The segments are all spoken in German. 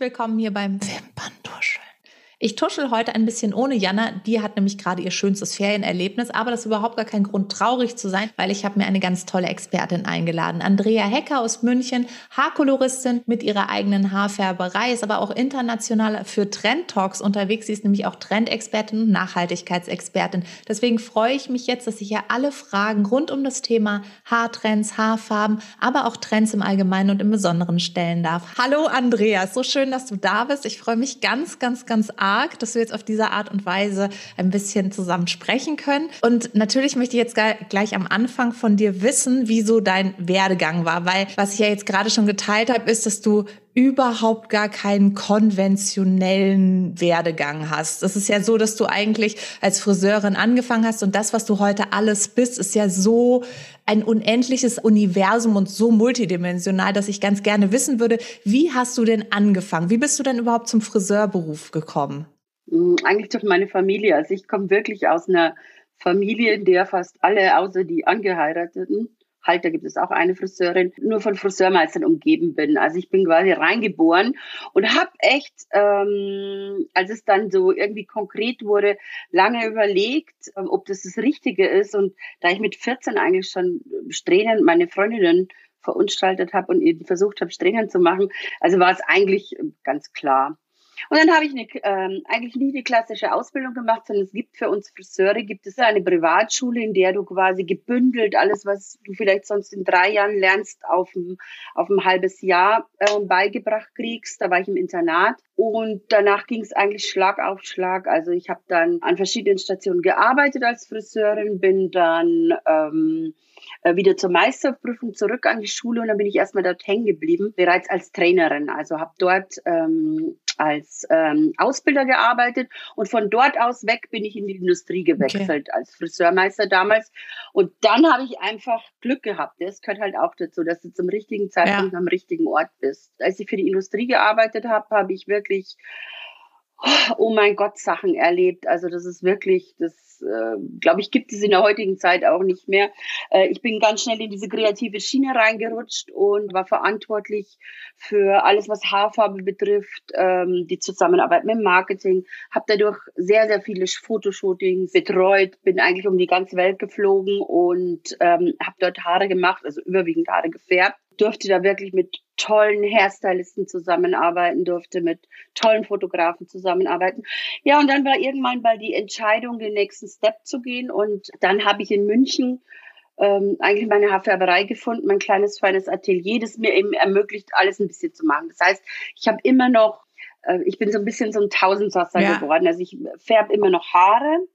Willkommen hier beim. Ich tuschel heute ein bisschen ohne Jana. Die hat nämlich gerade ihr schönstes Ferienerlebnis, aber das ist überhaupt gar kein Grund, traurig zu sein, weil ich habe mir eine ganz tolle Expertin eingeladen. Andrea Hecker aus München, Haarkoloristin mit ihrer eigenen Haarfärberei, ist aber auch international für Trend-Talks unterwegs. Sie ist nämlich auch Trendexpertin und Nachhaltigkeitsexpertin. Deswegen freue ich mich jetzt, dass ich ja alle Fragen rund um das Thema Haartrends, Haarfarben, aber auch Trends im Allgemeinen und im Besonderen stellen darf. Hallo Andrea, so schön, dass du da bist. Ich freue mich ganz, ganz, ganz arg arg, dass wir jetzt auf diese Art und Weise ein bisschen zusammen sprechen können. Und natürlich möchte ich jetzt gleich am Anfang von dir wissen, wie so dein Werdegang war, weil was ich ja jetzt gerade schon geteilt habe, ist, dass du überhaupt gar keinen konventionellen Werdegang hast. Es ist ja so, dass du eigentlich als Friseurin angefangen hast und das, was du heute alles bist, ist ja so ein unendliches Universum und so multidimensional, dass ich ganz gerne wissen würde, wie hast du denn angefangen? Wie bist du denn überhaupt zum Friseurberuf gekommen? Hm, eigentlich durch meine Familie. Also ich komme wirklich aus einer Familie, in der fast alle außer die Angeheirateten halt, da gibt es auch eine Friseurin, nur von Friseurmeistern umgeben bin. Also ich bin quasi reingeboren und habe echt, ähm, als es dann so irgendwie konkret wurde, lange überlegt, ähm, ob das das Richtige ist. Und da ich mit 14 eigentlich schon Strähnen meine Freundinnen verunstaltet habe und eben versucht habe, Strähnen zu machen, also war es eigentlich ganz klar. Und dann habe ich eine, ähm, eigentlich nie eine klassische Ausbildung gemacht, sondern es gibt für uns Friseure, gibt es eine Privatschule, in der du quasi gebündelt alles, was du vielleicht sonst in drei Jahren lernst, auf ein, auf ein halbes Jahr äh, beigebracht kriegst. Da war ich im Internat und danach ging es eigentlich Schlag auf Schlag. Also ich habe dann an verschiedenen Stationen gearbeitet als Friseurin, bin dann ähm, äh, wieder zur Meisterprüfung zurück an die Schule und dann bin ich erstmal dort hängen geblieben, bereits als Trainerin. Also habe dort ähm, als ähm, Ausbilder gearbeitet und von dort aus weg bin ich in die Industrie gewechselt okay. als Friseurmeister damals. Und dann habe ich einfach Glück gehabt. Das gehört halt auch dazu, dass du zum richtigen Zeitpunkt ja. am richtigen Ort bist. Als ich für die Industrie gearbeitet habe, habe ich wirklich oh mein Gott, Sachen erlebt. Also das ist wirklich, das äh, glaube ich, gibt es in der heutigen Zeit auch nicht mehr. Äh, ich bin ganz schnell in diese kreative Schiene reingerutscht und war verantwortlich für alles, was Haarfarbe betrifft, ähm, die Zusammenarbeit mit Marketing. Habe dadurch sehr, sehr viele Fotoshootings betreut, bin eigentlich um die ganze Welt geflogen und ähm, habe dort Haare gemacht, also überwiegend Haare gefärbt durfte da wirklich mit tollen Hairstylisten zusammenarbeiten, durfte mit tollen Fotografen zusammenarbeiten. Ja, und dann war irgendwann mal die Entscheidung, den nächsten Step zu gehen. Und dann habe ich in München ähm, eigentlich meine Haarfärberei gefunden, mein kleines, feines Atelier, das mir eben ermöglicht, alles ein bisschen zu machen. Das heißt, ich habe immer noch, äh, ich bin so ein bisschen so ein Tausendsasser ja. geworden. Also ich färbe immer noch Haare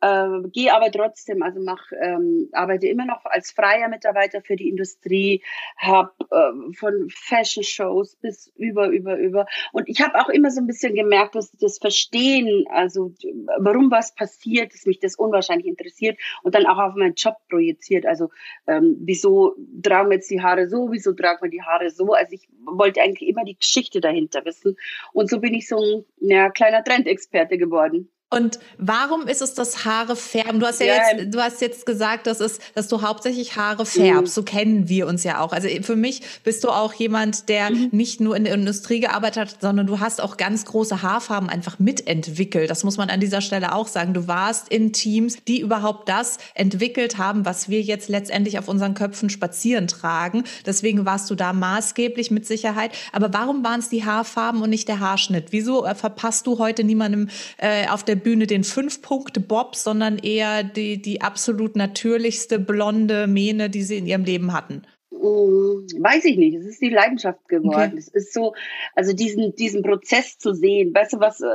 äh, gehe aber trotzdem, also mach, ähm, arbeite immer noch als freier Mitarbeiter für die Industrie, habe äh, von Fashion Shows bis über, über, über. Und ich habe auch immer so ein bisschen gemerkt, dass das Verstehen, also warum was passiert, dass mich das unwahrscheinlich interessiert und dann auch auf meinen Job projiziert. Also ähm, wieso tragen wir jetzt die Haare so, wieso tragen wir die Haare so? Also ich wollte eigentlich immer die Geschichte dahinter wissen. Und so bin ich so ein ja, kleiner Trendexperte geworden. Und warum ist es das Haare färben? Du hast ja, ja, jetzt, du hast jetzt gesagt, dass es, dass du hauptsächlich Haare färbst. Mhm. So kennen wir uns ja auch. Also für mich bist du auch jemand, der mhm. nicht nur in der Industrie gearbeitet hat, sondern du hast auch ganz große Haarfarben einfach mitentwickelt. Das muss man an dieser Stelle auch sagen. Du warst in Teams, die überhaupt das entwickelt haben, was wir jetzt letztendlich auf unseren Köpfen spazieren tragen. Deswegen warst du da maßgeblich mit Sicherheit. Aber warum waren es die Haarfarben und nicht der Haarschnitt? Wieso äh, verpasst du heute niemandem äh, auf der der Bühne den Fünf-Punkte-Bob, sondern eher die, die absolut natürlichste blonde Mähne, die sie in ihrem Leben hatten? Mm, weiß ich nicht. Es ist die Leidenschaft geworden. Okay. Es ist so, also diesen, diesen Prozess zu sehen, weißt du, was, äh,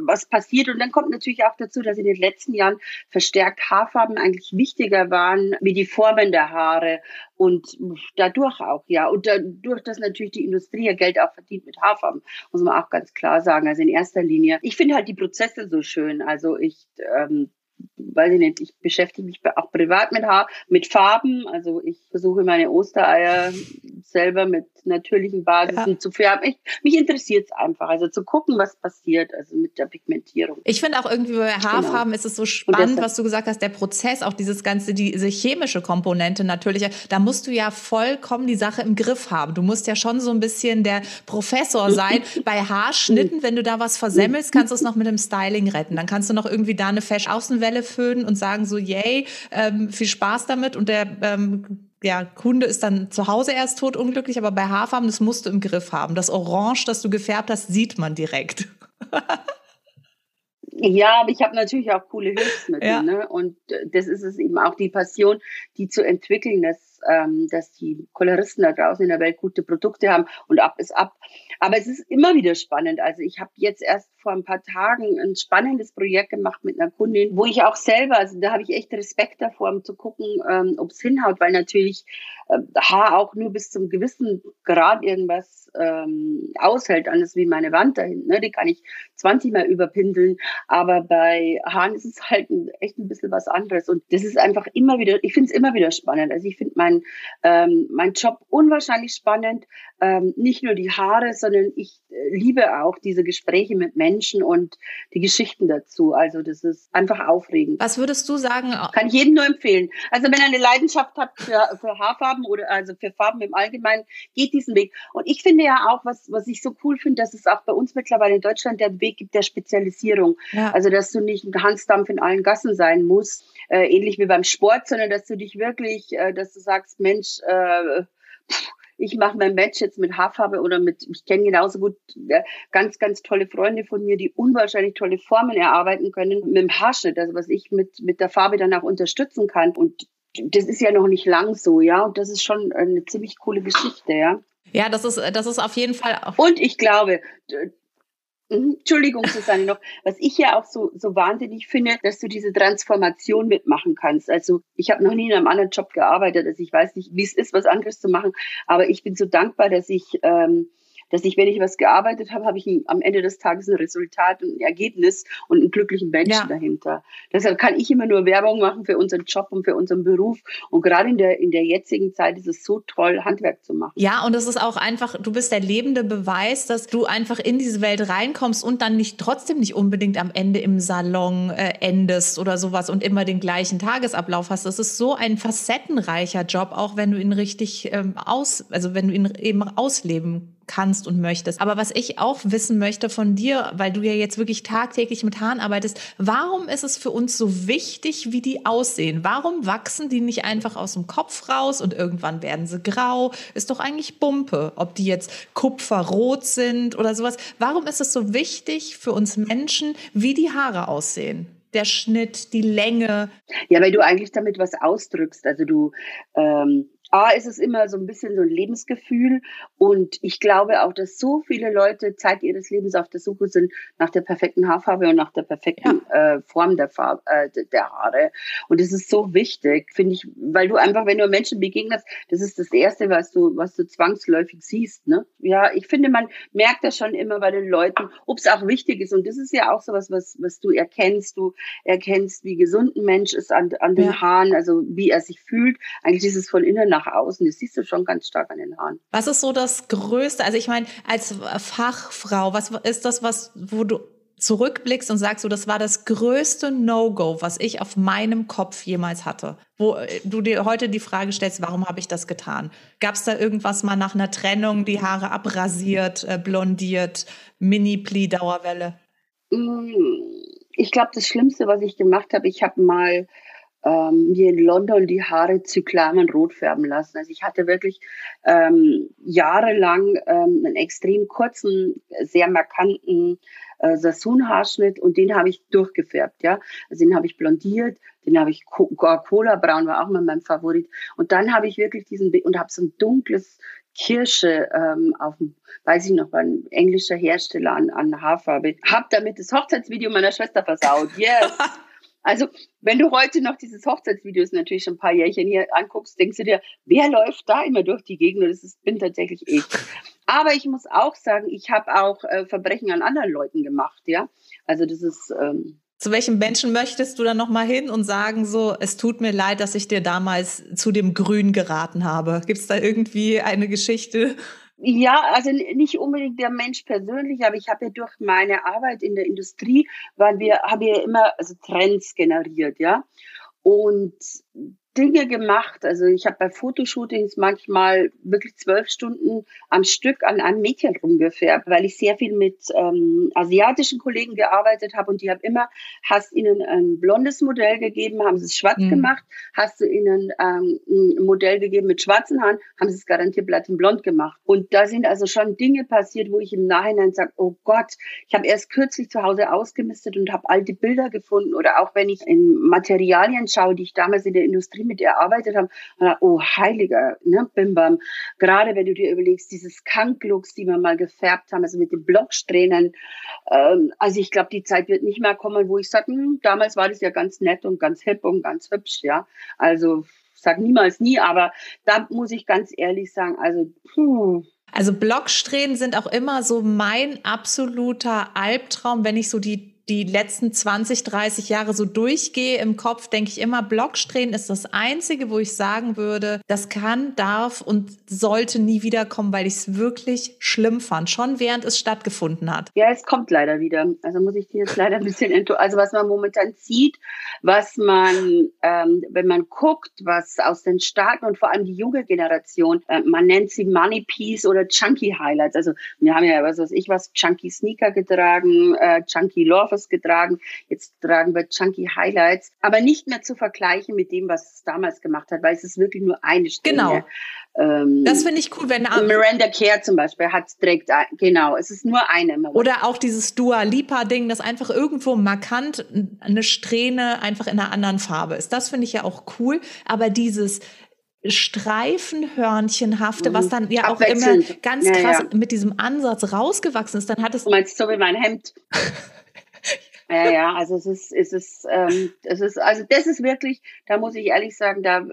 was passiert. Und dann kommt natürlich auch dazu, dass in den letzten Jahren verstärkt Haarfarben eigentlich wichtiger waren, wie die Formen der Haare. Und dadurch auch, ja. Und dadurch, dass natürlich die Industrie ja Geld auch verdient mit Haarfarben, muss man auch ganz klar sagen. Also in erster Linie. Ich finde halt die Prozesse so schön. Also ich, ähm, weiß ich nicht, ich beschäftige mich auch privat mit Haar, mit Farben. Also ich versuche meine Ostereier selber mit natürlichen Basisen ja. zu färben. Ich, mich interessiert es einfach, also zu gucken, was passiert, also mit der Pigmentierung. Ich finde auch irgendwie bei genau. Haarfarben genau. ist es so spannend, was du gesagt hast, der Prozess, auch dieses ganze, diese chemische Komponente natürlich, da musst du ja vollkommen die Sache im Griff haben. Du musst ja schon so ein bisschen der Professor sein. bei Haarschnitten, wenn du da was versemmelst, kannst du es noch mit dem Styling retten. Dann kannst du noch irgendwie da eine Fesch-Außenwelle föhnen und sagen so, yay, ähm, viel Spaß damit und der ähm, ja, Kunde ist dann zu Hause erst tot unglücklich, aber bei Haarfarben, das musst du im Griff haben. Das Orange, das du gefärbt hast, sieht man direkt. Ja, aber ich habe natürlich auch coole Hilfsmittel. Ja. Ne? Und äh, das ist es eben auch die Passion, die zu entwickeln, dass, ähm, dass die Koloristen da draußen in der Welt gute Produkte haben und ab ist ab. Aber es ist immer wieder spannend. Also ich habe jetzt erst vor ein paar Tagen ein spannendes Projekt gemacht mit einer Kundin, wo ich auch selber, also da habe ich echt Respekt davor, um zu gucken, ähm, ob es hinhaut, weil natürlich äh, Haar auch nur bis zum gewissen Grad irgendwas ähm, aushält, anders wie meine Wand dahin. Ne? Die kann ich 20 Mal überpinseln, aber bei Haaren ist es halt ein, echt ein bisschen was anderes. Und das ist einfach immer wieder, ich finde es immer wieder spannend. Also ich finde mein, ähm, mein Job unwahrscheinlich spannend. Ähm, nicht nur die Haare, sondern ich äh, liebe auch diese Gespräche mit Menschen Menschen und die Geschichten dazu. Also das ist einfach aufregend. Was würdest du sagen? Kann ich jedem nur empfehlen. Also wenn er eine Leidenschaft hat für, für Haarfarben oder also für Farben im Allgemeinen, geht diesen Weg. Und ich finde ja auch, was, was ich so cool finde, dass es auch bei uns mittlerweile in Deutschland der Weg gibt der Spezialisierung. Ja. Also dass du nicht ein Hansdampf in allen Gassen sein musst, äh, ähnlich wie beim Sport, sondern dass du dich wirklich, äh, dass du sagst, Mensch, äh, pff, ich mache mein Match jetzt mit Haarfarbe oder mit, ich kenne genauso gut ja, ganz, ganz tolle Freunde von mir, die unwahrscheinlich tolle Formen erarbeiten können mit dem Haarschnitt, also was ich mit, mit der Farbe dann auch unterstützen kann. Und das ist ja noch nicht lang so, ja. Und das ist schon eine ziemlich coole Geschichte, ja. Ja, das ist, das ist auf jeden Fall auch. Und ich glaube. Entschuldigung, Susanne, noch, was ich ja auch so, so wahnsinnig finde, dass du diese Transformation mitmachen kannst. Also ich habe noch nie in einem anderen Job gearbeitet, also ich weiß nicht, wie es ist, was anderes zu machen, aber ich bin so dankbar, dass ich ähm, dass ich, wenn ich was gearbeitet habe, habe ich ein, am Ende des Tages ein Resultat, ein Ergebnis und einen glücklichen Menschen ja. dahinter. Deshalb kann ich immer nur Werbung machen für unseren Job und für unseren Beruf. Und gerade in der, in der jetzigen Zeit ist es so toll, Handwerk zu machen. Ja, und es ist auch einfach, du bist der lebende Beweis, dass du einfach in diese Welt reinkommst und dann nicht trotzdem nicht unbedingt am Ende im Salon äh, endest oder sowas und immer den gleichen Tagesablauf hast. Das ist so ein facettenreicher Job, auch wenn du ihn richtig ähm, aus, also wenn du ihn eben ausleben kannst und möchtest. Aber was ich auch wissen möchte von dir, weil du ja jetzt wirklich tagtäglich mit Haaren arbeitest, warum ist es für uns so wichtig, wie die aussehen? Warum wachsen die nicht einfach aus dem Kopf raus und irgendwann werden sie grau? Ist doch eigentlich Bumpe, ob die jetzt kupferrot sind oder sowas. Warum ist es so wichtig für uns Menschen, wie die Haare aussehen? Der Schnitt, die Länge. Ja, weil du eigentlich damit was ausdrückst. Also du ähm A ist es immer so ein bisschen so ein Lebensgefühl und ich glaube auch, dass so viele Leute Zeit ihres Lebens auf der Suche sind nach der perfekten Haarfarbe und nach der perfekten ja. äh, Form der, Farbe, äh, der Haare. Und das ist so wichtig, finde ich, weil du einfach, wenn du Menschen begegnest, das ist das Erste, was du, was du zwangsläufig siehst. Ne? Ja, ich finde, man merkt das schon immer bei den Leuten, ob es auch wichtig ist. Und das ist ja auch so was, was, was du erkennst. Du erkennst, wie gesund ein Mensch ist an, an den ja. Haaren, also wie er sich fühlt. Eigentlich ist es von innen nach außen. Das siehst du schon ganz stark an den Haaren. Was ist so das Größte? Also ich meine, als Fachfrau, was ist das, was, wo du zurückblickst und sagst, so, das war das größte No-Go, was ich auf meinem Kopf jemals hatte. Wo äh, du dir heute die Frage stellst, warum habe ich das getan? Gab es da irgendwas mal nach einer Trennung, die Haare abrasiert, äh, blondiert, Mini-Pli-Dauerwelle? Mm, ich glaube, das Schlimmste, was ich gemacht habe, ich habe mal ähm, mir in London die Haare rot färben lassen. Also ich hatte wirklich ähm, jahrelang ähm, einen extrem kurzen, sehr markanten äh, Sassoon-Haarschnitt und den habe ich durchgefärbt, ja. Also den habe ich blondiert, den habe ich Coca-Cola braun war auch mal mein Favorit und dann habe ich wirklich diesen und habe so ein dunkles Kirsche ähm, auf dem, weiß ich noch, ein englischer Hersteller an, an Haarfarbe. Hab damit das Hochzeitsvideo meiner Schwester versaut. Yes. Also, wenn du heute noch dieses Hochzeitsvideo, ist natürlich schon ein paar Jährchen hier anguckst, denkst du dir, wer läuft da immer durch die Gegend? Und das ist, bin tatsächlich ich. Aber ich muss auch sagen, ich habe auch äh, Verbrechen an anderen Leuten gemacht, ja. Also das ist, ähm, Zu welchem Menschen möchtest du dann nochmal hin und sagen so, es tut mir leid, dass ich dir damals zu dem Grün geraten habe? Gibt es da irgendwie eine Geschichte? Ja, also nicht unbedingt der Mensch persönlich, aber ich habe ja durch meine Arbeit in der Industrie, weil wir haben ja immer also Trends generiert, ja. Und Dinge gemacht. Also ich habe bei Fotoshootings manchmal wirklich zwölf Stunden am Stück an einem Mädchen rumgefärbt, weil ich sehr viel mit ähm, asiatischen Kollegen gearbeitet habe und die haben immer, hast ihnen ein blondes Modell gegeben, haben sie es schwarz mhm. gemacht, hast du ihnen ähm, ein Modell gegeben mit schwarzen Haaren, haben sie es garantiert blond gemacht. Und da sind also schon Dinge passiert, wo ich im Nachhinein sage, oh Gott, ich habe erst kürzlich zu Hause ausgemistet und habe alte Bilder gefunden oder auch wenn ich in Materialien schaue, die ich damals in der Industrie mit erarbeitet haben, oh heiliger, ne, Bimbam. Gerade wenn du dir überlegst, dieses Kanklooks, die wir mal gefärbt haben, also mit den Blocksträhnen. Ähm, also ich glaube, die Zeit wird nicht mehr kommen, wo ich sage, hm, damals war das ja ganz nett und ganz hip und ganz hübsch, ja. Also sag niemals nie, aber da muss ich ganz ehrlich sagen, also puh, also Blocksträhnen sind auch immer so mein absoluter Albtraum, wenn ich so die die letzten 20, 30 Jahre so durchgehe im Kopf, denke ich immer, Blocksträhnen ist das Einzige, wo ich sagen würde, das kann, darf und sollte nie wiederkommen, weil ich es wirklich schlimm fand, schon während es stattgefunden hat. Ja, es kommt leider wieder. Also muss ich dir jetzt leider ein bisschen, also was man momentan sieht, was man, ähm, wenn man guckt, was aus den Staaten und vor allem die junge Generation, äh, man nennt sie Money Piece oder Chunky Highlights. Also wir haben ja, was weiß ich was, Chunky Sneaker getragen, äh, Chunky Love Surfers getragen. Jetzt tragen wir Chunky Highlights, aber nicht mehr zu vergleichen mit dem, was es damals gemacht hat, weil es ist wirklich nur eine Stelle. Genau. Ähm, das finde ich cool, wenn Miranda Care zum Beispiel hat trägt genau, es ist nur eine. Oder auch dieses Dua Lipa Ding, das einfach irgendwo markant eine Strähne einfach in einer anderen Farbe ist. Das finde ich ja auch cool, aber dieses Streifenhörnchenhafte, mhm. was dann ja auch immer ganz krass ja, ja. mit diesem Ansatz rausgewachsen ist, dann hat es. Du meinst so wie mein Hemd. Ja, ja, also es ist, es ist, ähm, es ist, also das ist wirklich, da muss ich ehrlich sagen, da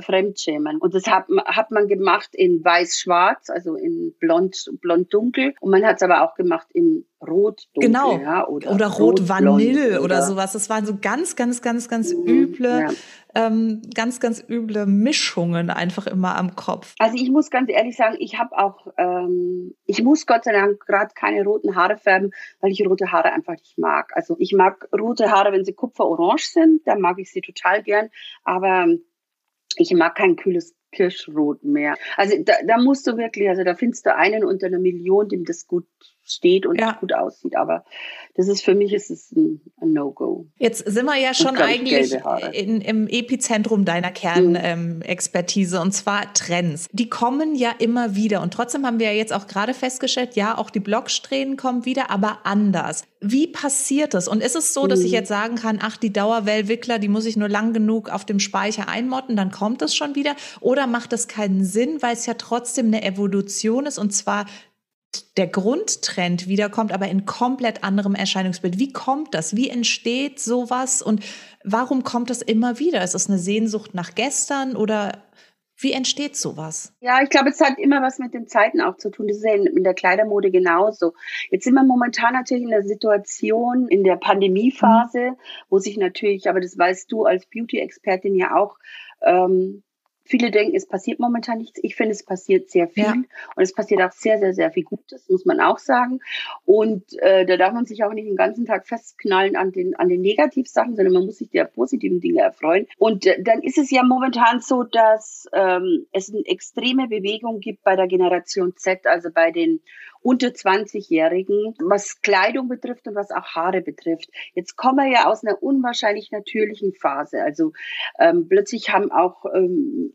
fremdschämen. Und das hat, hat man gemacht in weiß-schwarz, also in blond, blond-dunkel. Und man hat es aber auch gemacht in rot-dunkel. Genau. Ja, oder, oder rot-vanille oder, oder, sowas. Das waren so ganz, ganz, ganz, ganz mhm, üble ja ähm, ganz, ganz üble Mischungen einfach immer am Kopf. Also ich muss ganz ehrlich sagen, ich habe auch, ähm, ich muss Gott sei Dank gerade keine roten Haare färben, weil ich rote Haare einfach nicht mag. Also ich mag rote Haare, wenn sie kupferorange sind, dann mag ich sie total gern, aber ich mag kein kühles Kirschrot mehr. Also da, da musst du wirklich, also da findest du einen unter einer Million, dem das gut steht und ja. gut aussieht. Aber das ist für mich ist es ein, ein No-Go. Jetzt sind wir ja schon eigentlich in, im Epizentrum deiner Kernexpertise mhm. ähm, und zwar Trends. Die kommen ja immer wieder und trotzdem haben wir ja jetzt auch gerade festgestellt, ja, auch die Blocksträhnen kommen wieder, aber anders. Wie passiert das? Und ist es so, dass mhm. ich jetzt sagen kann, ach, die Dauerwellwickler, die muss ich nur lang genug auf dem Speicher einmotten, dann kommt es schon wieder? Oder macht das keinen Sinn, weil es ja trotzdem eine Evolution ist und zwar der Grundtrend wiederkommt, aber in komplett anderem Erscheinungsbild. Wie kommt das? Wie entsteht sowas? Und warum kommt das immer wieder? Ist es eine Sehnsucht nach gestern oder wie entsteht sowas? Ja, ich glaube, es hat immer was mit den Zeiten auch zu tun. Das ist ja in, in, der Kleidermode genauso. Jetzt sind wir momentan natürlich in der Situation, in der Pandemiephase, mhm. wo sich natürlich, aber das weißt du als Beauty-Expertin ja auch, ähm, Viele denken, es passiert momentan nichts. Ich finde, es passiert sehr viel. Ja. Und es passiert auch sehr, sehr, sehr viel Gutes, muss man auch sagen. Und äh, da darf man sich auch nicht den ganzen Tag festknallen an den, an den Negativsachen, sondern man muss sich der positiven Dinge erfreuen. Und äh, dann ist es ja momentan so, dass ähm, es eine extreme Bewegung gibt bei der Generation Z, also bei den unter 20-Jährigen, was Kleidung betrifft und was auch Haare betrifft. Jetzt kommen wir ja aus einer unwahrscheinlich natürlichen Phase. Also ähm, plötzlich haben auch ähm,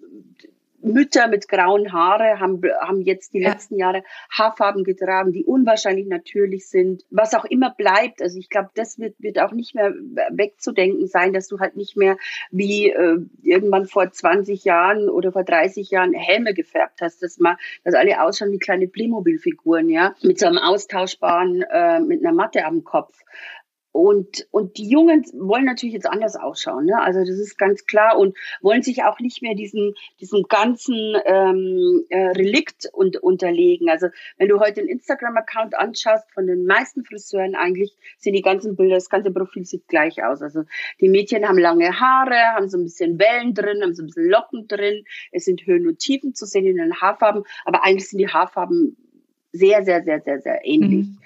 Mütter mit grauen Haare haben, haben jetzt die ja. letzten Jahre Haarfarben getragen, die unwahrscheinlich natürlich sind. Was auch immer bleibt, also ich glaube, das wird, wird auch nicht mehr wegzudenken sein, dass du halt nicht mehr wie äh, irgendwann vor 20 Jahren oder vor 30 Jahren Helme gefärbt hast, dass man, dass alle ausschauen wie kleine Playmobil-Figuren, ja, mit so einem austauschbaren, äh, mit einer Matte am Kopf. Und, und die Jungen wollen natürlich jetzt anders ausschauen, ne? Also das ist ganz klar und wollen sich auch nicht mehr diesem, diesem ganzen ähm, äh, Relikt und, unterlegen. Also wenn du heute den Instagram-Account anschaust, von den meisten Friseuren eigentlich, sind die ganzen Bilder, das ganze Profil sieht gleich aus. Also die Mädchen haben lange Haare, haben so ein bisschen Wellen drin, haben so ein bisschen Locken drin, es sind Höhen und Tiefen zu sehen in den Haarfarben, aber eigentlich sind die Haarfarben sehr, sehr, sehr, sehr, sehr ähnlich. Mhm.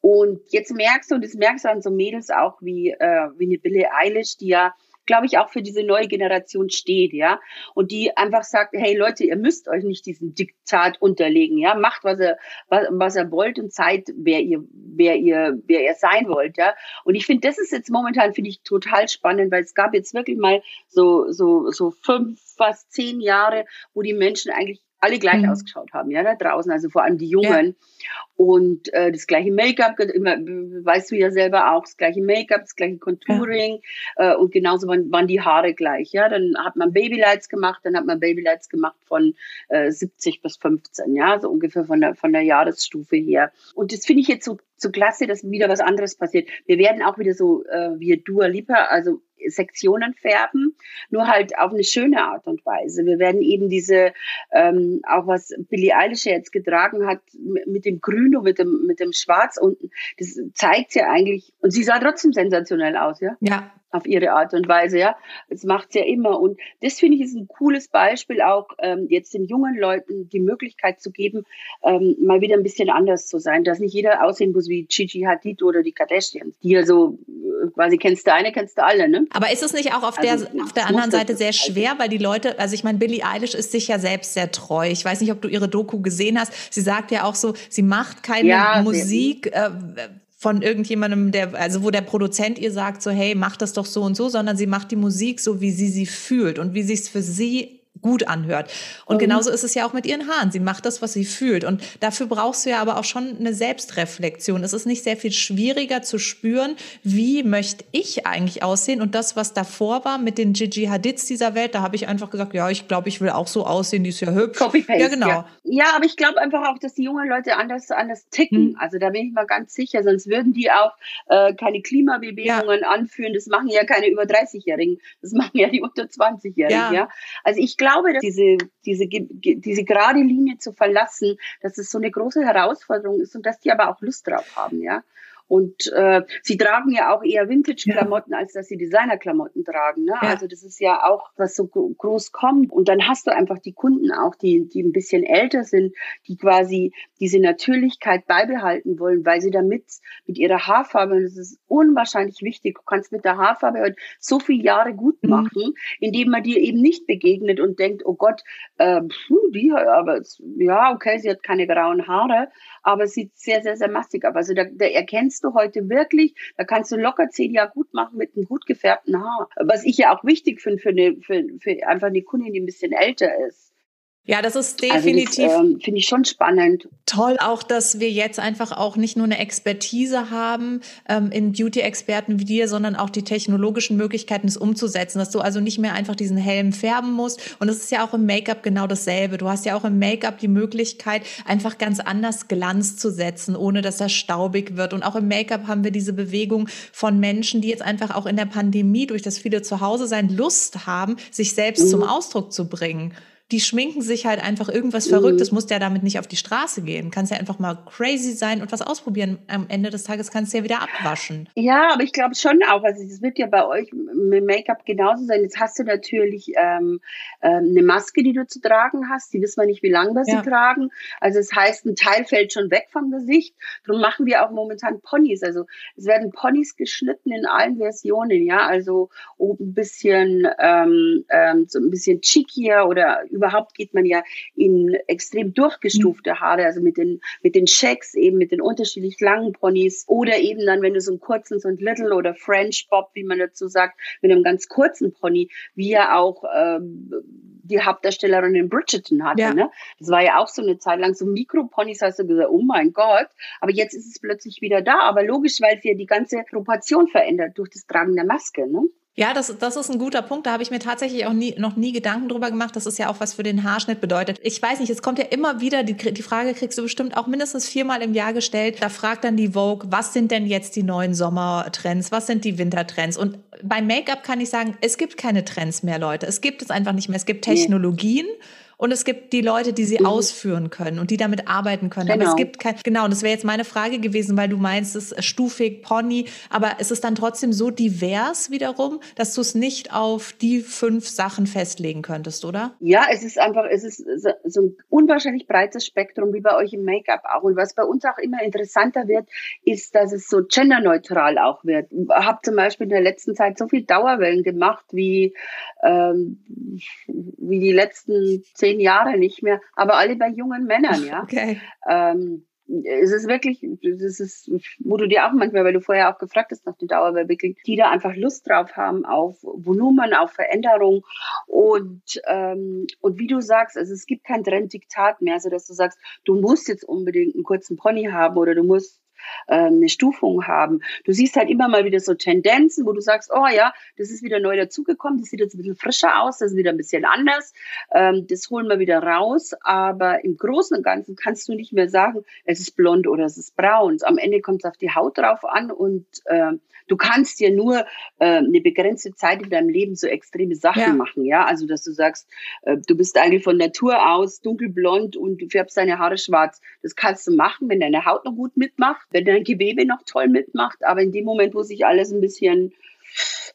Und jetzt merkst du, und das merkst du an so Mädels auch wie, äh, wie eine Billie Eilish, die ja, glaube ich, auch für diese neue Generation steht, ja. Und die einfach sagt, hey Leute, ihr müsst euch nicht diesem Diktat unterlegen, ja. Macht, was ihr, was, was ihr wollt und seid, wer ihr, wer ihr, wer ihr sein wollt, ja. Und ich finde, das ist jetzt momentan, finde ich, total spannend, weil es gab jetzt wirklich mal so, so, so fünf, fast zehn Jahre, wo die Menschen eigentlich alle gleich mhm. ausgeschaut haben, ja, da draußen, also vor allem die Jungen. Ja. Und äh, das gleiche Make-up, weißt du ja selber auch, das gleiche Make-up, das gleiche Contouring ja. äh, und genauso waren, waren die Haare gleich, ja. Dann hat man Babylights gemacht, dann hat man Babylights gemacht von äh, 70 bis 15, ja, so ungefähr von der, von der Jahresstufe her. Und das finde ich jetzt so, so klasse, dass wieder was anderes passiert. Wir werden auch wieder so äh, wie Dua Lipa, also Sektionen färben, nur halt auf eine schöne Art und Weise. Wir werden eben diese, ähm, auch was Billie Eilish jetzt getragen hat, mit dem Grün und mit dem, mit dem Schwarz unten, das zeigt ja eigentlich, und sie sah trotzdem sensationell aus, ja? Ja, auf ihre Art und Weise, ja. Das macht's ja immer. Und das finde ich ist ein cooles Beispiel auch, ähm, jetzt den jungen Leuten die Möglichkeit zu geben, ähm, mal wieder ein bisschen anders zu sein. Dass nicht jeder aussehen muss wie Gigi Hadid oder die Kardashians, die ja so äh, quasi kennst du eine, kennst du alle, ne? Aber ist es nicht auch auf also, der, auf der anderen Seite sehr schwer, weil die Leute, also ich meine, Billie Eilish ist sich ja selbst sehr treu. Ich weiß nicht, ob du ihre Doku gesehen hast. Sie sagt ja auch so, sie macht keine ja, Musik, äh, von irgendjemandem, der, also wo der Produzent ihr sagt, so, hey, mach das doch so und so, sondern sie macht die Musik so, wie sie sie fühlt und wie sich's für sie gut anhört. Und mhm. genauso ist es ja auch mit ihren Haaren. Sie macht das, was sie fühlt. Und dafür brauchst du ja aber auch schon eine Selbstreflexion. Es ist nicht sehr viel schwieriger zu spüren, wie möchte ich eigentlich aussehen. Und das, was davor war mit den Gigi Hadids dieser Welt, da habe ich einfach gesagt, ja, ich glaube, ich will auch so aussehen, die ist ja hübsch. Copy-Paste. Ja, genau. Ja, ja aber ich glaube einfach auch, dass die jungen Leute anders, anders ticken. Mhm. Also da bin ich mal ganz sicher. Sonst würden die auch äh, keine Klimabewegungen ja. anführen. Das machen ja keine über 30-Jährigen. Das machen ja die unter 20-Jährigen. Ja. ja. Also ich glaube, dass diese, diese, diese gerade Linie zu verlassen, dass es so eine große Herausforderung ist und dass die aber auch Lust drauf haben, ja. Und äh, sie tragen ja auch eher Vintage-Klamotten, ja. als dass sie Designer-Klamotten tragen. Ne? Ja. Also das ist ja auch, was so groß kommt. Und dann hast du einfach die Kunden auch, die, die ein bisschen älter sind, die quasi diese Natürlichkeit beibehalten wollen, weil sie damit mit ihrer Haarfarbe, und das ist unwahrscheinlich wichtig, du kannst mit der Haarfarbe heute so viele Jahre gut mhm. machen, mhm. indem man dir eben nicht begegnet und denkt, oh Gott, äh, die, aber ja, okay, sie hat keine grauen Haare, aber es sieht sehr, sehr, sehr massig aus. Also da, da erkennst du heute wirklich, da kannst du locker zehn Jahre gut machen mit einem gut gefärbten Haar. Was ich ja auch wichtig finde für, für, für einfach eine Kundin, die ein bisschen älter ist. Ja, das ist definitiv. Also ähm, Finde ich schon spannend. Toll auch, dass wir jetzt einfach auch nicht nur eine Expertise haben ähm, in Beauty-Experten wie dir, sondern auch die technologischen Möglichkeiten, es umzusetzen. Dass du also nicht mehr einfach diesen Helm färben musst. Und es ist ja auch im Make-up genau dasselbe. Du hast ja auch im Make-up die Möglichkeit, einfach ganz anders Glanz zu setzen, ohne dass das staubig wird. Und auch im Make-up haben wir diese Bewegung von Menschen, die jetzt einfach auch in der Pandemie, durch das viele zu Hause sein, Lust haben, sich selbst mhm. zum Ausdruck zu bringen die schminken sich halt einfach irgendwas Verrücktes, mhm. musst ja damit nicht auf die Straße gehen. Kannst ja einfach mal crazy sein und was ausprobieren. Am Ende des Tages kannst du ja wieder abwaschen. Ja, aber ich glaube schon auch, also das wird ja bei euch mit Make-up genauso sein. Jetzt hast du natürlich ähm, ähm, eine Maske, die du zu tragen hast. Die wissen wir nicht, wie lange wir ja. sie tragen. Also das heißt, ein Teil fällt schon weg vom Gesicht. Darum machen wir auch momentan Ponys. Also es werden Ponys geschnitten in allen Versionen, ja. Also oben ein bisschen ähm, ähm, so ein bisschen chickier oder überhaupt geht man ja in extrem durchgestufte Haare, also mit den, mit den Shacks, eben mit den unterschiedlich langen Ponys oder eben dann, wenn du so einen kurzen, so ein Little oder French Bob, wie man dazu sagt, mit einem ganz kurzen Pony, wie ja auch ähm, die Hauptdarstellerin in Bridgerton hatte. Ja. Ne? Das war ja auch so eine Zeit lang so Mikroponys, hast du gesagt, oh mein Gott. Aber jetzt ist es plötzlich wieder da. Aber logisch, weil es ja die ganze Proportion verändert durch das Tragen der Maske. Ne? Ja, das, das ist ein guter Punkt. Da habe ich mir tatsächlich auch nie, noch nie Gedanken drüber gemacht. Das ist ja auch was für den Haarschnitt bedeutet. Ich weiß nicht, es kommt ja immer wieder, die, die Frage kriegst du bestimmt auch mindestens viermal im Jahr gestellt. Da fragt dann die Vogue, was sind denn jetzt die neuen Sommertrends? Was sind die Wintertrends? Und beim Make-up kann ich sagen, es gibt keine Trends mehr, Leute. Es gibt es einfach nicht mehr. Es gibt Technologien. Nee und es gibt die Leute, die sie mhm. ausführen können und die damit arbeiten können. Genau. Aber es genau. gibt kein, genau, und das wäre jetzt meine Frage gewesen, weil du meinst, es ist stufig, Pony, aber es ist dann trotzdem so divers wiederum, dass du es nicht auf die fünf Sachen festlegen könntest, oder? Ja, es ist einfach, es ist so ein unwahrscheinlich breites Spektrum, wie bei euch im Make-up auch. Und was bei uns auch immer interessanter wird, ist, dass es so genderneutral auch wird. Ich habe zum Beispiel in der letzten Zeit so viel Dauerwellen gemacht, wie, ähm, wie die letzten zehn zehn Jahre nicht mehr, aber alle bei jungen Männern, ja. Okay. Ähm, es ist wirklich, das ist, wo du dir auch manchmal, weil du vorher auch gefragt hast nach den Dauerwerbewickeln, die da einfach Lust drauf haben auf Volumen, auf Veränderung und ähm, und wie du sagst, also es gibt kein Trenddiktat mehr, also dass du sagst, du musst jetzt unbedingt einen kurzen Pony haben oder du musst ähm, eine Stufung haben. Du siehst halt immer mal wieder so Tendenzen, wo du sagst, oh ja, das ist wieder neu dazugekommen, das sieht jetzt ein bisschen frischer aus, das ist wieder ein bisschen anders, ähm, das holen wir wieder raus, aber im Großen und Ganzen kannst du nicht mehr sagen, es ist blond oder es ist braun. Am Ende kommt es auf die Haut drauf an und äh, du kannst dir nur äh, eine begrenzte Zeit in deinem Leben so extreme Sachen ja. machen, ja, also dass du sagst, äh, du bist eigentlich von Natur aus dunkelblond und du färbst deine Haare schwarz. Das kannst du machen, wenn deine Haut noch gut mitmacht wenn dein Gewebe noch toll mitmacht, aber in dem Moment, wo sich alles ein bisschen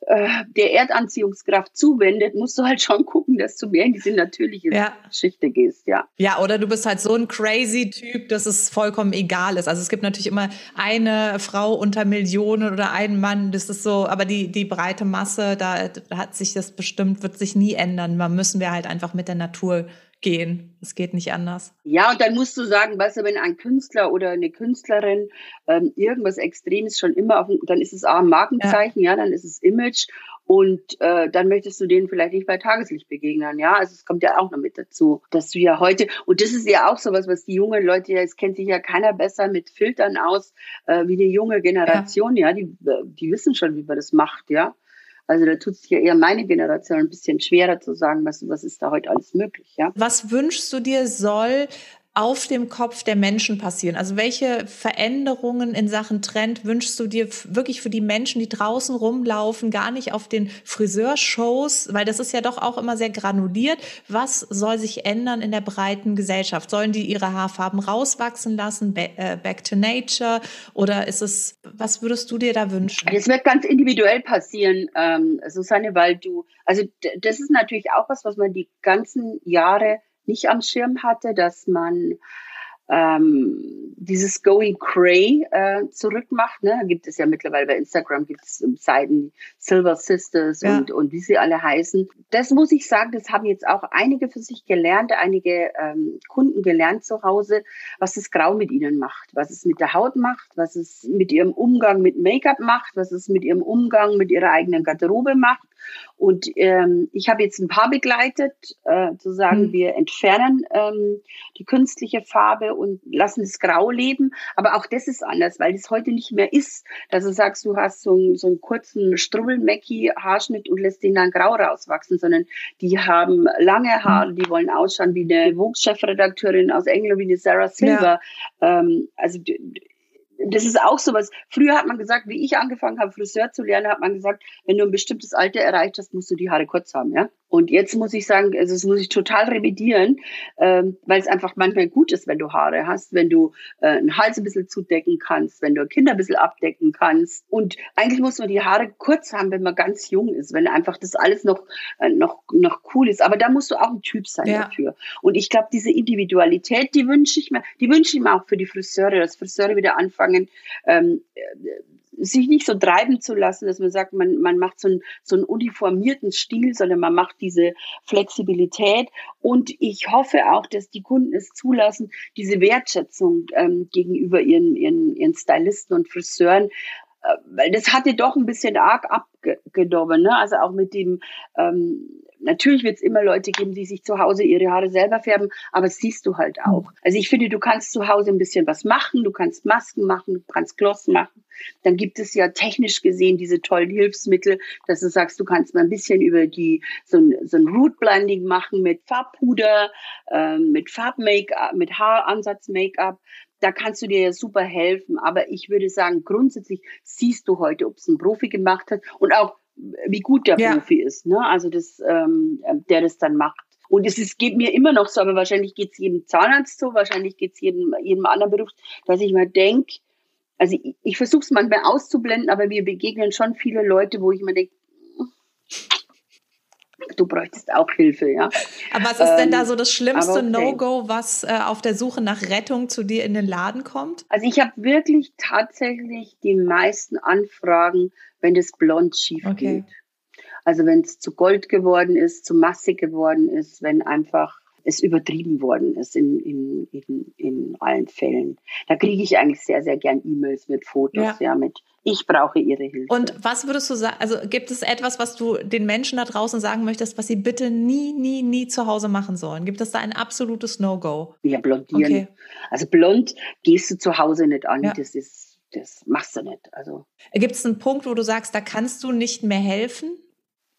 äh, der Erdanziehungskraft zuwendet, musst du halt schon gucken, dass du mehr in diese natürliche ja. Geschichte gehst, ja. Ja, oder du bist halt so ein crazy Typ, dass es vollkommen egal ist. Also es gibt natürlich immer eine Frau unter Millionen oder einen Mann, das ist so, aber die, die breite Masse, da hat sich das bestimmt, wird sich nie ändern. Man müssen wir halt einfach mit der Natur gehen. Es geht nicht anders. Ja, und dann musst du sagen, weißt du, wenn ein Künstler oder eine Künstlerin ähm, irgendwas Extremes schon immer auf, dann ist es A, ein Markenzeichen, ja. ja, dann ist es Image und äh, dann möchtest du denen vielleicht nicht bei Tageslicht begegnen, ja. Also es kommt ja auch noch mit dazu, dass du ja heute, und das ist ja auch sowas, was die jungen Leute, ja, es kennt sich ja keiner besser mit Filtern aus äh, wie die junge Generation, ja, ja die, die wissen schon, wie man das macht, ja. Also da tut sich ja eher meine Generation ein bisschen schwerer zu sagen, was, was ist da heute alles möglich. Ja? Was wünschst du dir soll auf dem Kopf der Menschen passieren? Also welche Veränderungen in Sachen Trend wünschst du dir wirklich für die Menschen, die draußen rumlaufen, gar nicht auf den Friseurshows, weil das ist ja doch auch immer sehr granuliert. Was soll sich ändern in der breiten Gesellschaft? Sollen die ihre Haarfarben rauswachsen lassen, äh, back to nature? Oder ist es, was würdest du dir da wünschen? Es wird ganz individuell passieren, ähm, Susanne, weil du, also das ist natürlich auch was, was man die ganzen Jahre nicht am Schirm hatte, dass man ähm, dieses Going Cray äh, zurückmacht. Ne? Gibt es ja mittlerweile bei Instagram, gibt es Seiten Silver Sisters ja. und, und wie sie alle heißen. Das muss ich sagen, das haben jetzt auch einige für sich gelernt, einige ähm, Kunden gelernt zu Hause, was das Grau mit ihnen macht, was es mit der Haut macht, was es mit ihrem Umgang mit Make-up macht, was es mit ihrem Umgang mit ihrer eigenen Garderobe macht. Und ähm, ich habe jetzt ein paar begleitet, äh, zu sagen, mhm. wir entfernen ähm, die künstliche Farbe und lassen das Grau leben. Aber auch das ist anders, weil das heute nicht mehr ist, dass du sagst, du hast so, einen, so einen kurzen Strubbelmecki-Haarschnitt und lässt den dann grau rauswachsen, sondern die haben lange Haare, die wollen ausschauen wie eine Vogue-Chefredakteurin aus England, wie eine Sarah Silver. Ja. Ähm, also das ist auch sowas. Früher hat man gesagt, wie ich angefangen habe, Friseur zu lernen, hat man gesagt, wenn du ein bestimmtes Alter erreicht hast, musst du die Haare kurz haben, ja. Und jetzt muss ich sagen, also das muss ich total revidieren, ähm, weil es einfach manchmal gut ist, wenn du Haare hast, wenn du äh, einen Hals ein bisschen zudecken kannst, wenn du Kinder ein bisschen abdecken kannst. Und eigentlich muss man die Haare kurz haben, wenn man ganz jung ist, wenn einfach das alles noch, äh, noch, noch cool ist. Aber da musst du auch ein Typ sein ja. dafür. Und ich glaube, diese Individualität, die wünsche ich mir, die wünsche ich mir auch für die Friseure, dass Friseure wieder anfangen, ähm, sich nicht so treiben zu lassen, dass man sagt, man, man macht so einen, so einen uniformierten Stil, sondern man macht diese Flexibilität. Und ich hoffe auch, dass die Kunden es zulassen, diese Wertschätzung ähm, gegenüber ihren, ihren, ihren Stylisten und Friseuren weil das hatte doch ein bisschen arg abgenommen, ne? Also auch mit dem, ähm, natürlich wird es immer Leute geben, die sich zu Hause ihre Haare selber färben, aber das siehst du halt auch. Also ich finde, du kannst zu Hause ein bisschen was machen, du kannst Masken machen, du kannst Gloss machen. Dann gibt es ja technisch gesehen diese tollen Hilfsmittel, dass du sagst, du kannst mal ein bisschen über die so ein, so ein Root Blending machen mit Farbpuder, ähm, mit Farb-Make-up, mit Haaransatz-Make-up da kannst du dir ja super helfen. Aber ich würde sagen, grundsätzlich siehst du heute, ob es ein Profi gemacht hat und auch wie gut der ja. Profi ist, ne? Also das, ähm, der das dann macht. Und es ist, geht mir immer noch so, aber wahrscheinlich geht es jedem Zahnarzt so, wahrscheinlich geht es jedem, jedem anderen Beruf, dass ich mal denke, also ich, ich versuche es manchmal auszublenden, aber wir begegnen schon viele Leute, wo ich mir denke, du bräuchtest auch Hilfe, ja. Aber was ist ähm, denn da so das schlimmste okay. No-Go, was äh, auf der Suche nach Rettung zu dir in den Laden kommt? Also ich habe wirklich tatsächlich die meisten Anfragen, wenn das blond schief okay. geht. Also wenn es zu Gold geworden ist, zu massig geworden ist, wenn einfach es übertrieben worden ist in, in, in, in allen Fällen. Da kriege ich eigentlich sehr, sehr gern E-Mails mit Fotos, ja. ja, mit ich brauche Ihre Hilfe. Und was würdest du sagen, also gibt es etwas, was du den Menschen da draußen sagen möchtest, was sie bitte nie, nie, nie zu Hause machen sollen? Gibt es da ein absolutes No-Go? Ja, blondieren. Okay. Also blond gehst du zu Hause nicht an, ja. das ist, das machst du nicht. Also. Gibt es einen Punkt, wo du sagst, da kannst du nicht mehr helfen?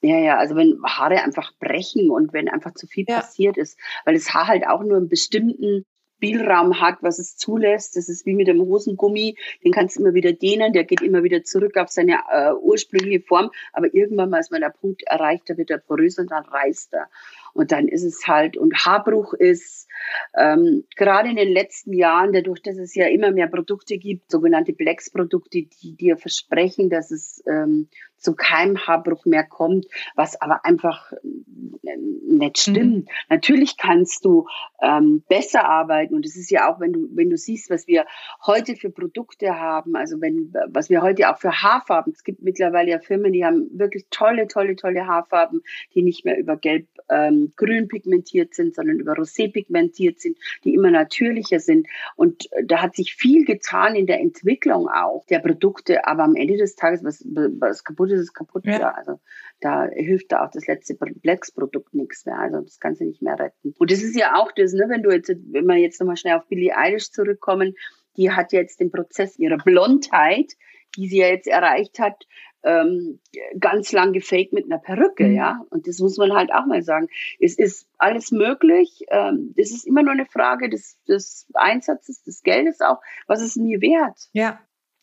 Ja, ja, also wenn Haare einfach brechen und wenn einfach zu viel ja. passiert ist, weil das Haar halt auch nur einen bestimmten Spielraum hat, was es zulässt. Das ist wie mit dem Hosengummi, den kannst du immer wieder dehnen, der geht immer wieder zurück auf seine äh, ursprüngliche Form, aber irgendwann mal ist mal der Punkt erreicht, da wird er porös und dann reißt er. Und dann ist es halt, und Haarbruch ist ähm, gerade in den letzten Jahren, dadurch, dass es ja immer mehr Produkte gibt, sogenannte Plex-Produkte, die dir versprechen, dass es ähm, zu keinem Haarbruch mehr kommt, was aber einfach äh, nicht stimmt. Mhm. Natürlich kannst du ähm, besser arbeiten und es ist ja auch, wenn du wenn du siehst, was wir heute für Produkte haben, also wenn was wir heute auch für Haarfarben. Es gibt mittlerweile ja Firmen, die haben wirklich tolle, tolle, tolle Haarfarben, die nicht mehr über Gelb, ähm, Grün pigmentiert sind, sondern über Rosé pigmentiert sind, die immer natürlicher sind. Und äh, da hat sich viel getan in der Entwicklung auch der Produkte. Aber am Ende des Tages was, was kaputt kaputt ist, ist kaputt. Ja. ja. Also da hilft da auch das letzte Plex-Produkt nichts mehr. Also das kannst du nicht mehr retten. Und das ist ja auch das, ne, wenn du jetzt, wenn wir jetzt nochmal schnell auf Billie Eilish zurückkommen, die hat jetzt den Prozess ihrer Blondheit, die sie ja jetzt erreicht hat, ähm, ganz lang gefaked mit einer Perücke, mhm. ja. Und das muss man halt auch mal sagen. Es ist alles möglich. Ähm, es ist immer nur eine Frage des, des Einsatzes, des Geldes auch. Was ist mir wert? Ja.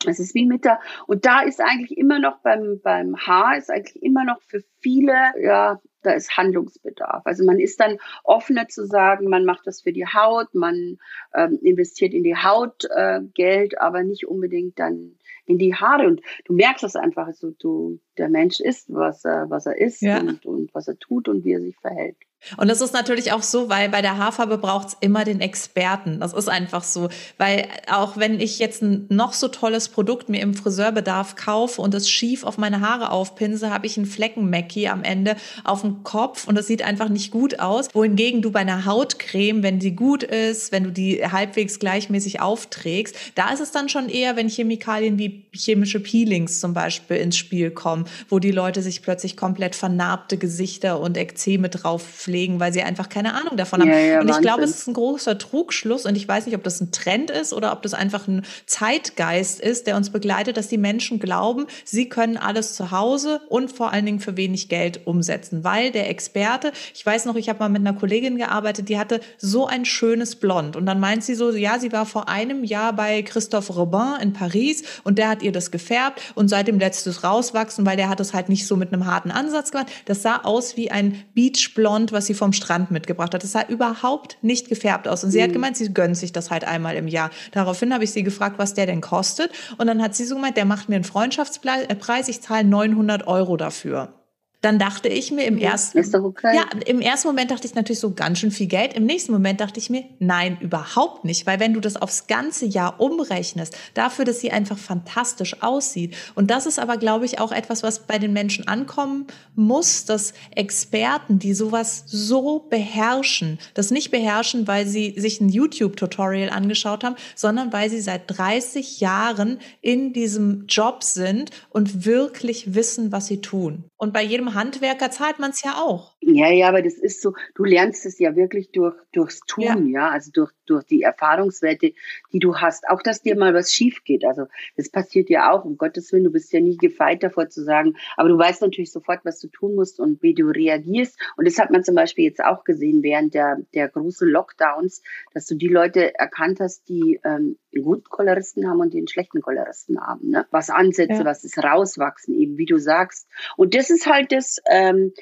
Es ist wie mit der, und da ist eigentlich immer noch beim, beim Haar, ist eigentlich immer noch für viele, ja, da ist Handlungsbedarf. Also man ist dann offener zu sagen, man macht das für die Haut, man ähm, investiert in die Haut äh, Geld, aber nicht unbedingt dann in die Haare. Und du merkst das einfach, so du, der Mensch ist, was er, was er ist ja. und, und was er tut und wie er sich verhält. Und das ist natürlich auch so, weil bei der Haarfarbe braucht es immer den Experten. Das ist einfach so. Weil auch wenn ich jetzt ein noch so tolles Produkt mir im Friseurbedarf kaufe und es schief auf meine Haare aufpinse, habe ich einen Fleckenmecki am Ende auf dem Kopf und das sieht einfach nicht gut aus. Wohingegen du bei einer Hautcreme, wenn die gut ist, wenn du die halbwegs gleichmäßig aufträgst, da ist es dann schon eher, wenn Chemikalien wie chemische Peelings zum Beispiel ins Spiel kommen, wo die Leute sich plötzlich komplett vernarbte Gesichter und Ekzeme drauf pflegen, weil sie einfach keine Ahnung davon haben. Ja, ja, und ich glaube, es ist ein großer Trugschluss und ich weiß nicht, ob das ein Trend ist oder ob das einfach ein Zeitgeist ist, der uns begleitet, dass die Menschen glauben, sie können alles zu Hause und vor allen Dingen für wenig Geld umsetzen, weil der Experte, ich weiß noch, ich habe mal mit einer Kollegin gearbeitet, die hatte so ein schönes Blond und dann meint sie so, ja, sie war vor einem Jahr bei Christophe Robin in Paris und der hat ihr das gefärbt und seitdem lässt es rauswachsen, weil der hat es halt nicht so mit einem harten Ansatz gemacht. Das sah aus wie ein Beachblond, was sie vom Strand mitgebracht hat. Das sah überhaupt nicht gefärbt aus. Und sie mhm. hat gemeint, sie gönnt sich das halt einmal im Jahr. Daraufhin habe ich sie gefragt, was der denn kostet. Und dann hat sie so gemeint, der macht mir einen Freundschaftspreis, ich zahle 900 Euro dafür. Dann dachte ich mir im ersten, okay. ja, im ersten Moment dachte ich natürlich so ganz schön viel Geld. Im nächsten Moment dachte ich mir, nein, überhaupt nicht, weil wenn du das aufs ganze Jahr umrechnest, dafür, dass sie einfach fantastisch aussieht. Und das ist aber, glaube ich, auch etwas, was bei den Menschen ankommen muss, dass Experten, die sowas so beherrschen, das nicht beherrschen, weil sie sich ein YouTube-Tutorial angeschaut haben, sondern weil sie seit 30 Jahren in diesem Job sind und wirklich wissen, was sie tun. Und bei jedem Handwerker zahlt man es ja auch. Ja, ja, aber das ist so, du lernst es ja wirklich durch, durchs Tun, ja, ja also durch, durch die Erfahrungswerte, die du hast. Auch, dass dir mal was schief geht. Also, das passiert ja auch, um Gottes Willen, du bist ja nie gefeit davor zu sagen, aber du weißt natürlich sofort, was du tun musst und wie du reagierst. Und das hat man zum Beispiel jetzt auch gesehen während der, der großen Lockdowns, dass du die Leute erkannt hast, die ähm, einen guten Choleristen haben und den schlechten Choleristen haben. Ne? Was Ansätze, ja. was ist rauswachsen, eben wie du sagst. Und das ist halt das, ähm,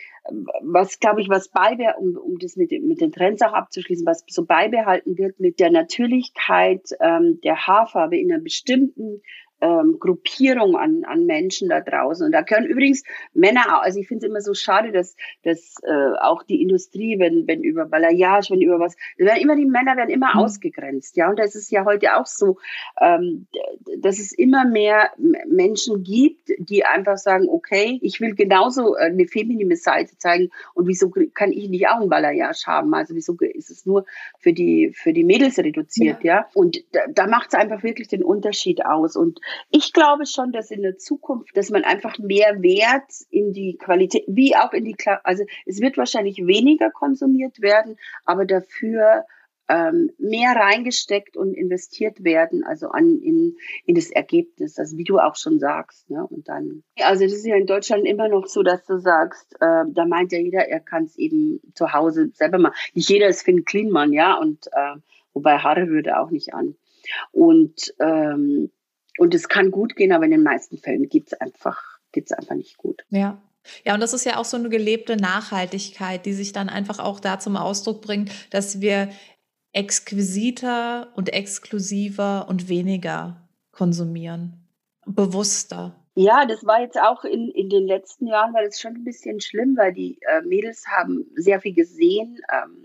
was glaube ich, was beibe, um, um das mit, mit den Trends auch abzuschließen, was so beibehalten wird mit der Natürlichkeit ähm, der Haarfarbe in einer bestimmten ähm, Gruppierung an, an Menschen da draußen. Und da können übrigens Männer, also ich finde es immer so schade, dass, dass äh, auch die Industrie, wenn, wenn über Balayage, wenn über was, werden immer die Männer werden immer mhm. ausgegrenzt. Ja, und das ist ja heute auch so, ähm, dass es immer mehr Menschen gibt, die einfach sagen, okay, ich will genauso eine feminine Seite zeigen und wieso kann ich nicht auch ein Balayage haben? Also wieso ist es nur für die, für die Mädels reduziert, ja? ja? Und da, da macht es einfach wirklich den Unterschied aus. Und ich glaube schon, dass in der Zukunft, dass man einfach mehr Wert in die Qualität, wie auch in die, also es wird wahrscheinlich weniger konsumiert werden, aber dafür ähm, mehr reingesteckt und investiert werden, also an in, in das Ergebnis, also wie du auch schon sagst. Ne? Und dann, also das ist ja in Deutschland immer noch so, dass du sagst, äh, da meint ja jeder, er kann es eben zu Hause selber machen. Nicht jeder ist Finn Klienmann, ja, und äh, wobei Haare würde auch nicht an. Und ähm, und es kann gut gehen, aber in den meisten Fällen geht es einfach, geht's einfach nicht gut. Ja. Ja, und das ist ja auch so eine gelebte Nachhaltigkeit, die sich dann einfach auch da zum Ausdruck bringt, dass wir exquisiter und exklusiver und weniger konsumieren. Bewusster. Ja, das war jetzt auch in, in den letzten Jahren, war das schon ein bisschen schlimm, weil die äh, Mädels haben sehr viel gesehen. Ähm,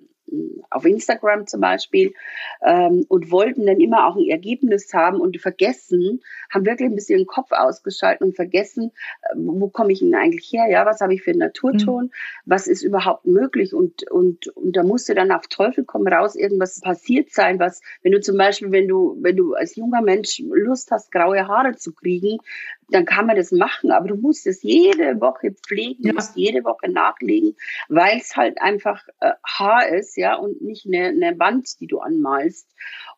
auf Instagram zum Beispiel ähm, und wollten dann immer auch ein Ergebnis haben und vergessen, haben wirklich ein bisschen den Kopf ausgeschaltet und vergessen, äh, wo komme ich denn eigentlich her? Ja, was habe ich für einen Naturton? Mhm. Was ist überhaupt möglich? Und, und, und da musste dann auf Teufel komm raus irgendwas passiert sein, was, wenn du zum Beispiel, wenn du, wenn du als junger Mensch Lust hast, graue Haare zu kriegen, dann kann man das machen, aber du musst es jede Woche pflegen, du musst jede Woche nachlegen, weil es halt einfach äh, Haar ist, ja, und nicht eine, eine Wand, die du anmalst.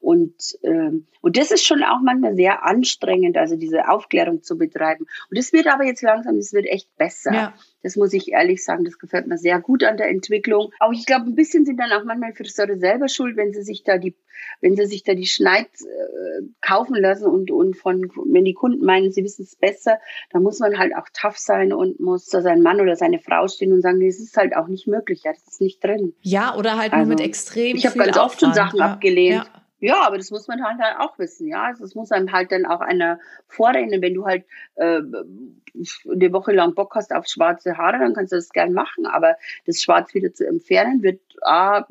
Und, ähm, und das ist schon auch manchmal sehr anstrengend, also diese Aufklärung zu betreiben. Und das wird aber jetzt langsam, das wird echt besser. Ja. Das muss ich ehrlich sagen, das gefällt mir sehr gut an der Entwicklung. Auch ich glaube, ein bisschen sind dann auch manchmal Friseure selber schuld, wenn sie sich da die, wenn sie sich da die Schneid äh, kaufen lassen und, und von, wenn die Kunden meinen, sie wissen es besser, dann muss man halt auch tough sein und muss da sein Mann oder seine Frau stehen und sagen, das ist halt auch nicht möglich, ja, das ist nicht drin. Ja, oder halt also, nur mit extrem Ich habe ganz oft schon Sachen ja. abgelehnt. Ja. Ja, aber das muss man halt, auch wissen, ja. Also es muss einem halt dann auch einer vorrechnen. Wenn du halt äh, eine Woche lang Bock hast auf schwarze Haare, dann kannst du das gern machen. Aber das Schwarz wieder zu entfernen, wird A,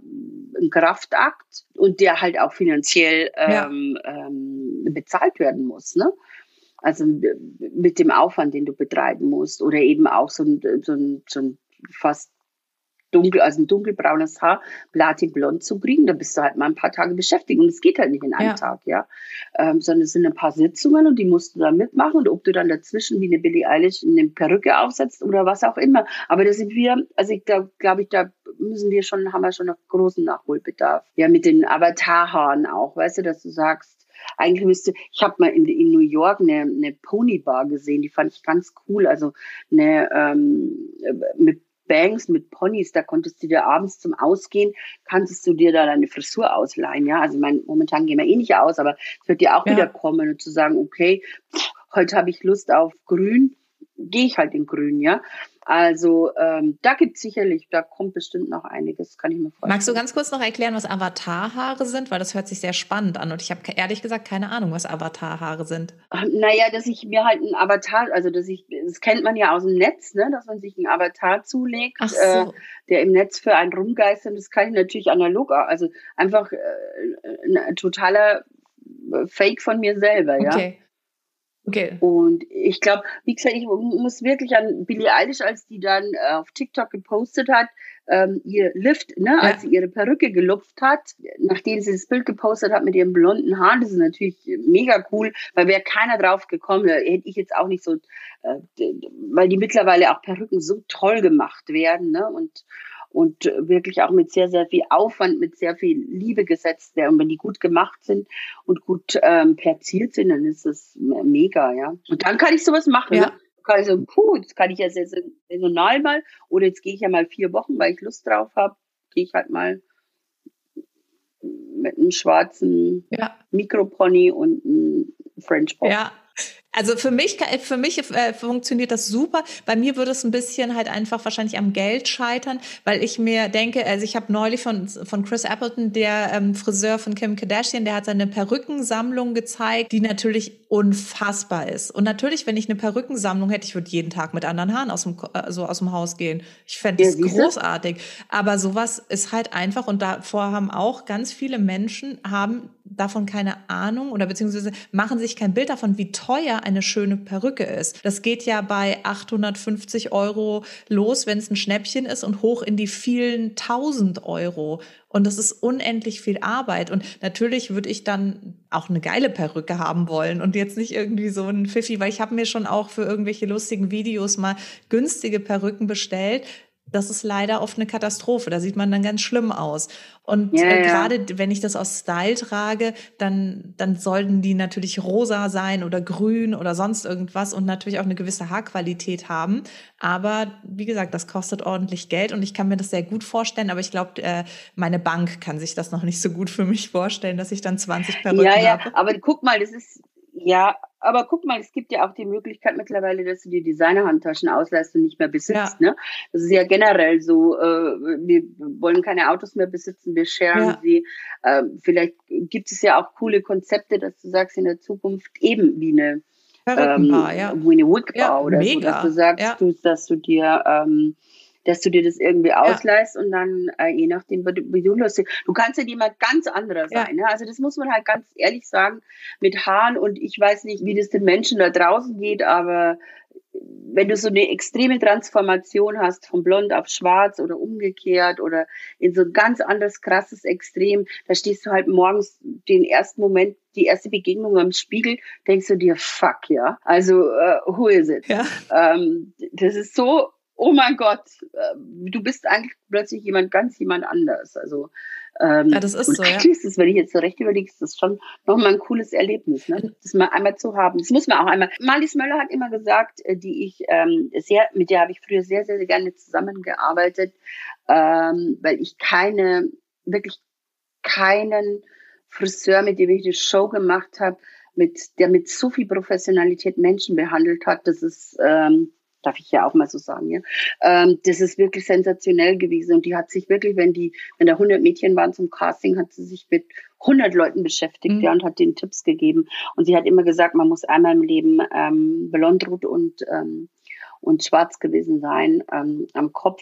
ein Kraftakt und der halt auch finanziell ähm, ja. ähm, bezahlt werden muss, ne? Also mit dem Aufwand, den du betreiben musst. Oder eben auch so ein, so ein, so ein fast dunkel, also ein dunkelbraunes Haar platinblond zu kriegen, da bist du halt mal ein paar Tage beschäftigt und es geht halt nicht in einem ja. Tag, ja, ähm, sondern es sind ein paar Sitzungen und die musst du dann mitmachen und ob du dann dazwischen wie eine Billie Eilish eine Perücke aufsetzt oder was auch immer, aber da sind wir, also ich da glaube ich, da müssen wir schon, haben wir schon noch großen Nachholbedarf, ja, mit den Avatarhaaren auch, weißt du, dass du sagst, eigentlich müsste, ich habe mal in, in New York eine, eine Ponybar gesehen, die fand ich ganz cool. Also eine ähm, mit Banks mit Ponys, da konntest du dir abends zum Ausgehen, kannst du dir da deine Frisur ausleihen, ja. Also mein, momentan gehen wir eh nicht aus, aber es wird dir auch ja. wieder kommen und zu sagen, okay, pff, heute habe ich Lust auf grün, gehe ich halt in grün, ja. Also ähm, da gibt es sicherlich, da kommt bestimmt noch einiges, kann ich mir vorstellen. Magst du ganz kurz noch erklären, was Avatarhaare sind? Weil das hört sich sehr spannend an und ich habe ehrlich gesagt keine Ahnung, was Avatarhaare sind. Naja, dass ich mir halt ein Avatar, also dass ich, das kennt man ja aus dem Netz, ne, dass man sich einen Avatar zulegt, Ach äh, so. der im Netz für einen rumgeistert. Das kann ich natürlich analog, also einfach äh, ein totaler Fake von mir selber, ja. Okay. Okay. Und ich glaube, wie gesagt, ich muss wirklich an Billie Eilish, als die dann äh, auf TikTok gepostet hat, ähm, ihr Lift, ne, Ja. als sie ihre Perücke gelupft hat, nachdem sie das Bild gepostet hat mit ihren blonden Haaren, das ist natürlich mega cool, weil wäre keiner drauf gekommen, da hätte ich jetzt auch nicht so, äh, weil die mittlerweile auch Perücken so toll gemacht werden, ne, und und wirklich auch mit sehr, sehr viel Aufwand, mit sehr viel Liebe gesetzt werden. Und wenn die gut gemacht sind und gut ähm, platziert sind, dann ist das me- mega, ja. Und dann kann ich sowas machen. Ja. Ne? Kann ich so, puh, jetzt kann ich ja sehr saisonal mal, oder jetzt gehe ich ja mal vier Wochen, weil ich Lust drauf habe, gehe ich halt mal mit einem schwarzen Ja. Mikropony und einem French Pop. Ja. Also für mich, für mich äh, funktioniert das super. Bei mir würde es ein bisschen halt einfach wahrscheinlich am Geld scheitern, weil ich mir denke, also ich habe neulich von, von Chris Appleton, der ähm, Friseur von Kim Kardashian, der hat seine Perückensammlung gezeigt, die natürlich unfassbar ist. Und natürlich, wenn ich eine Perückensammlung hätte, ich würde jeden Tag mit anderen Haaren aus dem, äh, so aus dem Haus gehen. Ich fände Ja, das siehste? großartig. Aber sowas ist halt einfach und davor haben auch ganz viele Menschen haben davon keine Ahnung oder beziehungsweise machen sich kein Bild davon, wie teuer eine schöne Perücke ist. Das geht ja bei 850 Euro los, wenn es ein Schnäppchen ist und hoch in die vielen tausend Euro. Und das ist unendlich viel Arbeit. Und natürlich würde ich dann auch eine geile Perücke haben wollen und jetzt nicht irgendwie so ein Pfiffi, weil ich habe mir schon auch für irgendwelche lustigen Videos mal günstige Perücken bestellt. Das ist leider oft eine Katastrophe. Da sieht man dann ganz schlimm aus. Und Ja, äh, ja. gerade wenn ich das aus Style trage, dann, dann sollten die natürlich rosa sein oder grün oder sonst irgendwas und natürlich auch eine gewisse Haarqualität haben. Aber wie gesagt, das kostet ordentlich Geld und ich kann mir das sehr gut vorstellen. Aber ich glaube, äh, meine Bank kann sich das noch nicht so gut für mich vorstellen, dass ich dann 20 Perücken ja, ja, habe. aber guck mal, das ist, ja, aber guck mal, es gibt ja auch die Möglichkeit mittlerweile, dass du dir Designerhandtaschen ausleihst und nicht mehr besitzt. Ne? Das ist ja generell so, äh, wir wollen keine Autos mehr besitzen, wir sharen Ja. sie. Ähm, vielleicht gibt es ja auch coole Konzepte, dass du sagst in der Zukunft eben wie eine ähm, ja. eine Wigbar Ja, oder so, mega. dass du sagst, Ja. du, dass du dir ähm, dass du dir das irgendwie ausleihst und dann äh, je nachdem, wie du, lustig. Du kannst ja jemand ganz anderer Ja. sein. Ne? Also das muss man halt ganz ehrlich sagen mit Haaren und ich weiß nicht, wie das den Menschen da draußen geht, aber wenn du so eine extreme Transformation hast von blond auf schwarz oder umgekehrt oder in so ein ganz anderes krasses Extrem, da stehst du halt morgens den ersten Moment, die erste Begegnung am Spiegel, denkst du dir, fuck ja, also äh, who is it? Ja. Ähm, das ist so, oh mein Gott, äh, du bist eigentlich plötzlich jemand ganz jemand anders. Also ähm, Ja, das ist so, ja. eigentlich ist das, wenn ich jetzt so recht überlege, ist das schon nochmal ein cooles Erlebnis, ne? das mal einmal zu haben. Das muss man auch einmal. Marlies Möller hat immer gesagt, äh, die ich ähm, sehr, mit der habe ich früher sehr, sehr, sehr gerne zusammengearbeitet, ähm, weil ich keine, wirklich keinen Friseur, mit dem ich eine Show gemacht habe, mit, der mit so viel Professionalität Menschen behandelt hat. Das ist, ähm, darf ich ja auch mal so sagen, ja. Ähm, das ist wirklich sensationell gewesen. Und die hat sich wirklich, wenn die, wenn da 100 Mädchen waren zum Casting, hat sie sich mit 100 Leuten beschäftigt, Mhm. ja, und hat denen Tipps gegeben. Und sie hat immer gesagt, man muss einmal im Leben ähm, blondrot und ähm, und schwarz gewesen sein ähm, am Kopf.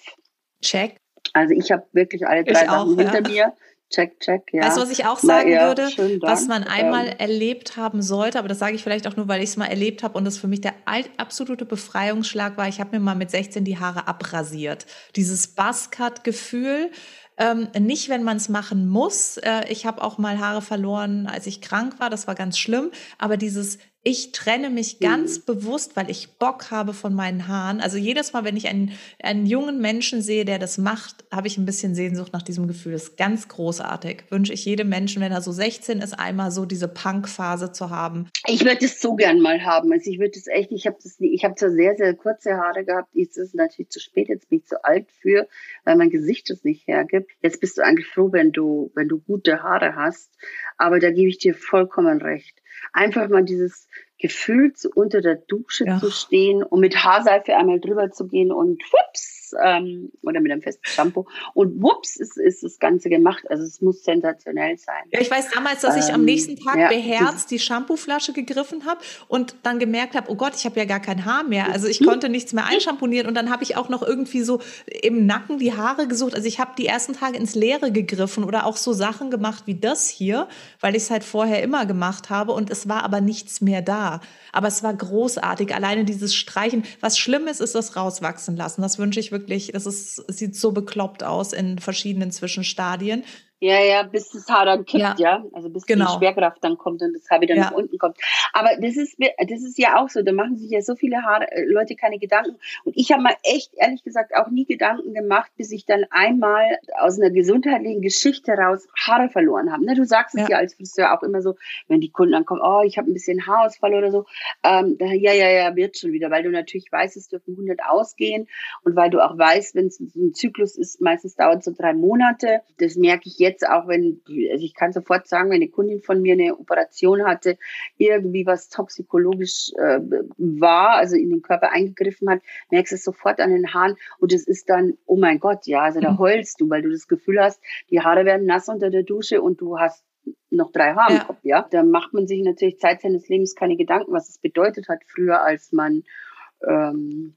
Check. Also ich habe wirklich alle drei Ich auch, Sachen hinter ja. mir. Check, check, ja. Weißt du, was ich auch sagen ja, würde? Was man einmal Ähm, erlebt haben sollte, aber das sage ich vielleicht auch nur, weil ich es mal erlebt habe und das für mich der absolute Befreiungsschlag war. Ich habe mir mal mit 16 die Haare abrasiert. Dieses Buzzcut-Gefühl. Ähm, nicht, wenn man es machen muss. Äh, ich habe auch mal Haare verloren, als ich krank war. Das war ganz schlimm. Aber dieses, ich trenne mich ganz bewusst, weil ich Bock habe von meinen Haaren. Also jedes Mal, wenn ich einen, einen jungen Menschen sehe, der das macht, habe ich ein bisschen Sehnsucht nach diesem Gefühl. Das ist ganz großartig. Wünsche ich jedem Menschen, wenn er so 16 ist, einmal so diese Punk-Phase zu haben. Ich würde es so gern mal haben. Also ich würde es echt, ich habe das, nie- ich habe zwar sehr, sehr kurze Haare gehabt. Jetzt ist es natürlich zu spät, jetzt bin ich zu alt für, weil mein Gesicht es nicht hergibt. Jetzt bist du eigentlich froh, wenn du, wenn du gute Haare hast. Aber da gebe ich dir vollkommen recht. Einfach mal dieses gefühlt unter der Dusche ja. zu stehen und mit Haarseife einmal drüber zu gehen und whoops, ähm, oder mit einem festen Shampoo und whoops ist, ist das Ganze gemacht. Also es muss sensationell sein. Ja, ich weiß damals, dass ich am ähm, nächsten Tag ja, beherzt die Shampooflasche gegriffen habe und dann gemerkt habe, oh Gott, ich habe ja gar kein Haar mehr. Also ich hm. konnte nichts mehr einschamponieren und dann habe ich auch noch irgendwie so im Nacken die Haare gesucht. Also ich habe die ersten Tage ins Leere gegriffen oder auch so Sachen gemacht wie das hier, weil ich es halt vorher immer gemacht habe und es war aber nichts mehr da. Aber es war großartig. Alleine dieses Streichen. Was schlimm ist, ist das rauswachsen lassen. Das wünsche ich wirklich. Das ist, sieht so bekloppt aus in verschiedenen Zwischenstadien. Ja, ja, bis das Haar dann kippt, ja. ja? Also bis genau. die Schwerkraft dann kommt und das Haar wieder ja. nach unten kommt. Aber das ist, das ist ja auch so, da machen sich ja so viele Haare, äh, Leute keine Gedanken. Und ich habe mal echt, ehrlich gesagt, auch nie Gedanken gemacht, bis ich dann einmal aus einer gesundheitlichen Geschichte raus Haare verloren habe. Ne, du sagst es ja. ja als Friseur auch immer so, wenn die Kunden dann kommen, oh, ich habe ein bisschen Haarausfall oder so. Ähm, ja, ja, ja, wird schon wieder, weil du natürlich weißt, es dürfen 100 ausgehen und weil du auch weißt, wenn es ein Zyklus ist, meistens dauert es so drei Monate. Das merke ich jetzt auch, wenn, also ich kann sofort sagen, wenn eine Kundin von mir eine Operation hatte, irgendwie was toxikologisch äh, war, also in den Körper eingegriffen hat, merkst du es sofort an den Haaren und es ist dann, oh mein Gott, ja, also da mhm. heulst du, weil du das Gefühl hast, die Haare werden nass unter der Dusche und du hast noch drei Haare im Kopf, ja. Da macht man sich natürlich Zeit seines Lebens keine Gedanken, was es bedeutet hat früher, als man ähm,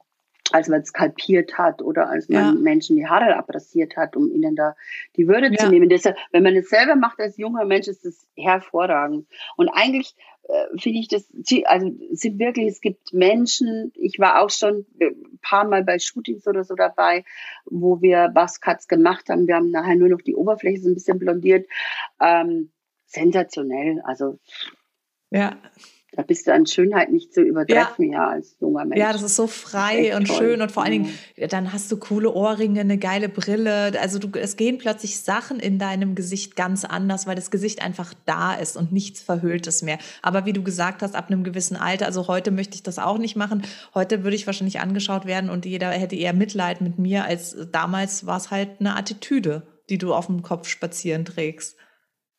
als man skalpiert hat oder als man ja. Menschen die Haare abrasiert hat, um ihnen da die Würde ja. zu nehmen. Deshalb, wenn man es selber macht als junger Mensch, ist das hervorragend. Und eigentlich äh, finde ich das, also sind wirklich, es gibt Menschen, ich war auch schon ein paar Mal bei Shootings oder so dabei, wo wir Buzzcuts gemacht haben. Wir haben nachher nur noch die Oberfläche so ein bisschen blondiert. Ähm, sensationell, also ja. Da bist du an Schönheit nicht zu übertreffen, ja, ja als junger Mensch. Ja, das ist so frei und toll. schön und vor allen Dingen, dann hast du coole Ohrringe, eine geile Brille. Also du, es gehen plötzlich Sachen in deinem Gesicht ganz anders, weil das Gesicht einfach da ist und nichts Verhülltes mehr. Aber wie du gesagt hast, ab einem gewissen Alter, also heute möchte ich das auch nicht machen. Heute würde ich wahrscheinlich angeschaut werden und jeder hätte eher Mitleid mit mir, als damals war es halt eine Attitüde, die du auf dem Kopf spazieren trägst.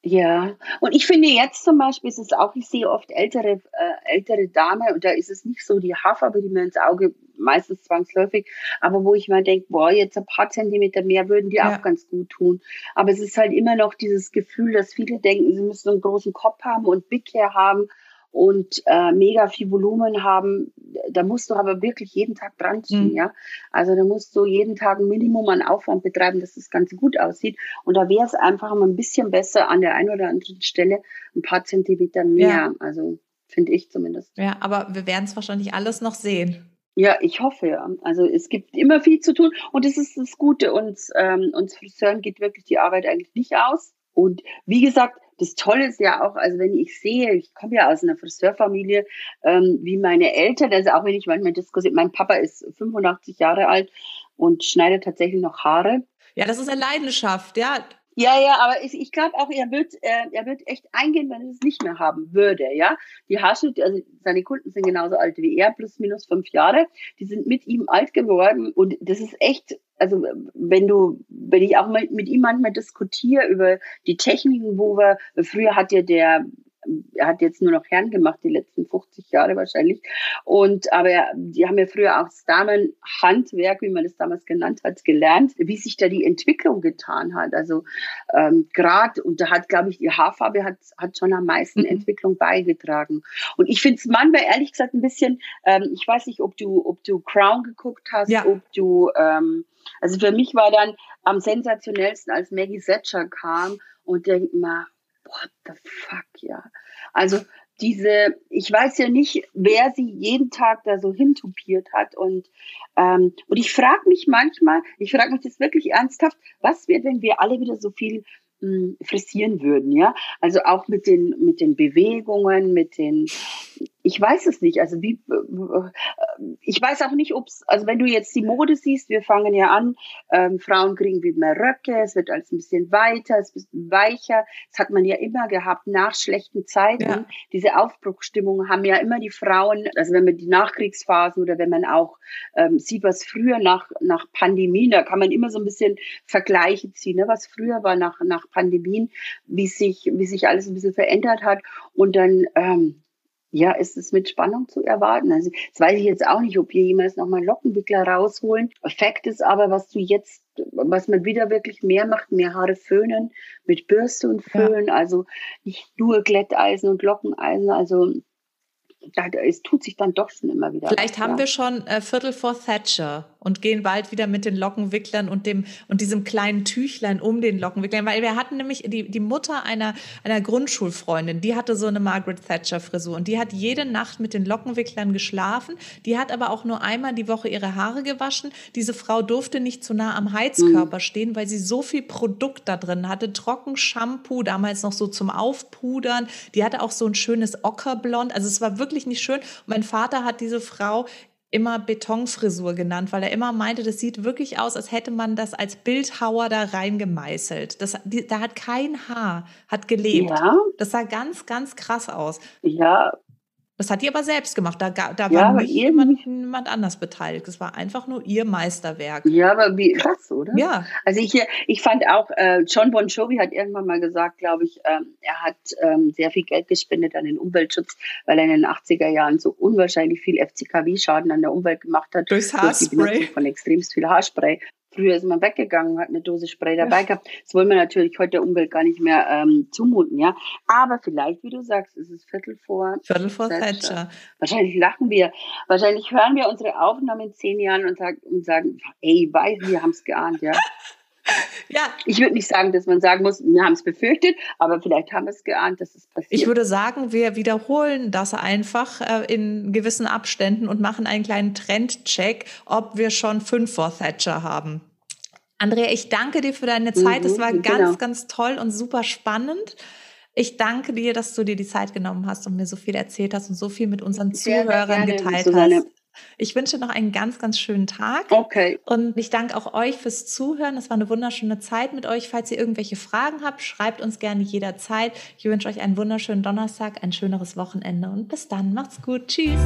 Ja, und ich finde jetzt zum Beispiel ist es auch, ich sehe oft ältere, äh, ältere Dame und da ist es nicht so die Haarfarbe, die mir ins Auge meistens zwangsläufig, aber wo ich mal denke, boah, jetzt ein paar Zentimeter mehr würden die ja. auch ganz gut tun. Aber es ist halt immer noch dieses Gefühl, dass viele denken, sie müssen einen großen Kopf haben und Big Hair haben und äh, mega viel Volumen haben, da musst du aber wirklich jeden Tag dran ziehen, mhm. ja. Also da musst du jeden Tag ein Minimum an Aufwand betreiben, dass das Ganze gut aussieht. Und da wäre es einfach mal ein bisschen besser an der einen oder anderen Stelle ein paar Zentimeter mehr. Ja. Also finde ich zumindest. Ja, aber wir werden es wahrscheinlich alles noch sehen. Ja, ich hoffe ja. Also es gibt immer viel zu tun und das ist das Gute. Uns, ähm, uns Friseuren geht wirklich die Arbeit eigentlich nicht aus. Und wie gesagt, das Tolle ist ja auch, also wenn ich sehe, ich komme ja aus einer Friseurfamilie, ähm, wie meine Eltern, also auch wenn ich manchmal diskutiere, mein Papa ist 85 Jahre alt und schneidet tatsächlich noch Haare. Ja, das ist eine Leidenschaft, ja. Ja, ja, aber ich, ich glaube auch, er wird, äh, er wird echt eingehen, wenn er es nicht mehr haben würde, ja. Die Haarschnitte, also seine Kunden sind genauso alt wie er, plus minus fünf Jahre. Die sind mit ihm alt geworden und das ist echt, also wenn du, wenn ich auch mit, mit ihm manchmal diskutiere über die Techniken, wo wir, früher hat ja der er hat jetzt nur noch Herren gemacht, die letzten 50 Jahre wahrscheinlich. Und aber die haben ja früher auch das Damenhandwerk, wie man das damals genannt hat, gelernt, wie sich da die Entwicklung getan hat. Also ähm, gerade, und da hat, glaube ich, die Haarfarbe hat, hat schon am meisten mhm. Entwicklung beigetragen. Und ich finde es manchmal ehrlich gesagt ein bisschen, ähm, ich weiß nicht, ob du, ob du Crown geguckt hast, ja. ob du ähm, also für mich war dann am sensationellsten, als Maggie Thatcher kam und denkt mal, what the fuck, ja. Also diese, ich weiß ja nicht, wer sie jeden Tag da so hintupiert hat und ähm, und ich frage mich manchmal, ich frage mich das wirklich ernsthaft, was wird, wenn wir alle wieder so viel mh, hm, frisieren würden, ja? Also auch mit den mit den Bewegungen, mit den ich weiß es nicht. Also wie, ich weiß auch nicht, ob es, also wenn du jetzt die Mode siehst, wir fangen ja an, ähm, Frauen kriegen wie mehr Röcke, es wird alles ein bisschen weiter, es ist ein bisschen weicher. Das hat man ja immer gehabt nach schlechten Zeiten. Ja. Diese Aufbruchstimmung haben ja immer die Frauen, also wenn man die Nachkriegsphasen oder wenn man auch ähm, sieht, was früher nach, nach Pandemien, da kann man immer so ein bisschen Vergleiche ziehen, ne? was früher war nach, nach Pandemien, wie sich, wie sich alles ein bisschen verändert hat. Und dann, ähm, ja, ist es mit Spannung zu erwarten. Also, das weiß ich jetzt auch nicht, ob wir jemals nochmal Lockenwickler rausholen. Fakt ist aber, was du jetzt, was man wieder wirklich mehr macht, mehr Haare föhnen, mit Bürste und Föhn, ja. also nicht nur Glätteisen und Lockeneisen, also da, es tut sich dann doch schon immer wieder. Vielleicht was, haben ja. wir schon äh, Viertel vor Thatcher und gehen bald wieder mit den Lockenwicklern und dem und diesem kleinen Tüchlein um den Lockenwicklern, weil wir hatten nämlich die, die Mutter einer, einer Grundschulfreundin, die hatte so eine Margaret Thatcher Frisur und die hat jede Nacht mit den Lockenwicklern geschlafen, die hat aber auch nur einmal die Woche ihre Haare gewaschen. Diese Frau durfte nicht zu nah am Heizkörper mhm. stehen, weil sie so viel Produkt da drin hatte, Trockenshampoo, damals noch so zum Aufpudern. Die hatte auch so ein schönes Ockerblond, also es war wirklich nicht schön. Und mein Vater hat diese Frau immer Betonfrisur genannt, weil er immer meinte, das sieht wirklich aus, als hätte man das als Bildhauer da reingemeißelt. Das, die, da hat kein Haar, hat gelebt. Ja. Das sah ganz, ganz krass aus. Ja, das hat die aber selbst gemacht. Da, da ja, war nicht jemand, jemand anders beteiligt. Das war einfach nur ihr Meisterwerk. Ja, aber wie krass, oder? Ja. Also ich, ich fand auch, äh, John Bon Jovi hat irgendwann mal gesagt, glaube ich, ähm, er hat ähm, sehr viel Geld gespendet an den Umweltschutz, weil er in den 80er Jahren so unwahrscheinlich viel FCKW-Schaden an der Umwelt gemacht hat. Durchs Haarspray. Durch von extremst viel Haarspray. Früher ist man weggegangen, hat eine Dose Spray dabei gehabt. Das wollen wir natürlich heute der Umwelt gar nicht mehr ähm, zumuten, ja. Aber vielleicht, wie du sagst, ist es Viertel vor. Viertel vor Thatcher. Thatcher. Wahrscheinlich lachen wir. Wahrscheinlich hören wir unsere Aufnahme in zehn Jahren und, sag, und sagen, ey, weiß, wir haben es geahnt, ja. Ja. Ich würde nicht sagen, dass man sagen muss, wir haben es befürchtet, aber vielleicht haben wir es geahnt, dass es passiert. Ich würde sagen, wir wiederholen das einfach äh, in gewissen Abständen und machen einen kleinen Trendcheck, ob wir schon fünf vor Thatcher haben. Andrea, ich danke dir für deine Zeit. Es mhm, war ganz, genau. ganz toll und super spannend. Ich danke dir, dass du dir die Zeit genommen hast und mir so viel erzählt hast und so viel mit unseren sehr, Zuhörern sehr geteilt hast. Ich wünsche noch einen ganz, ganz schönen Tag. Okay. Und ich danke auch euch fürs Zuhören. Es war eine wunderschöne Zeit mit euch. Falls ihr irgendwelche Fragen habt, schreibt uns gerne jederzeit. Ich wünsche euch einen wunderschönen Donnerstag, ein schöneres Wochenende und bis dann. Macht's gut. Tschüss.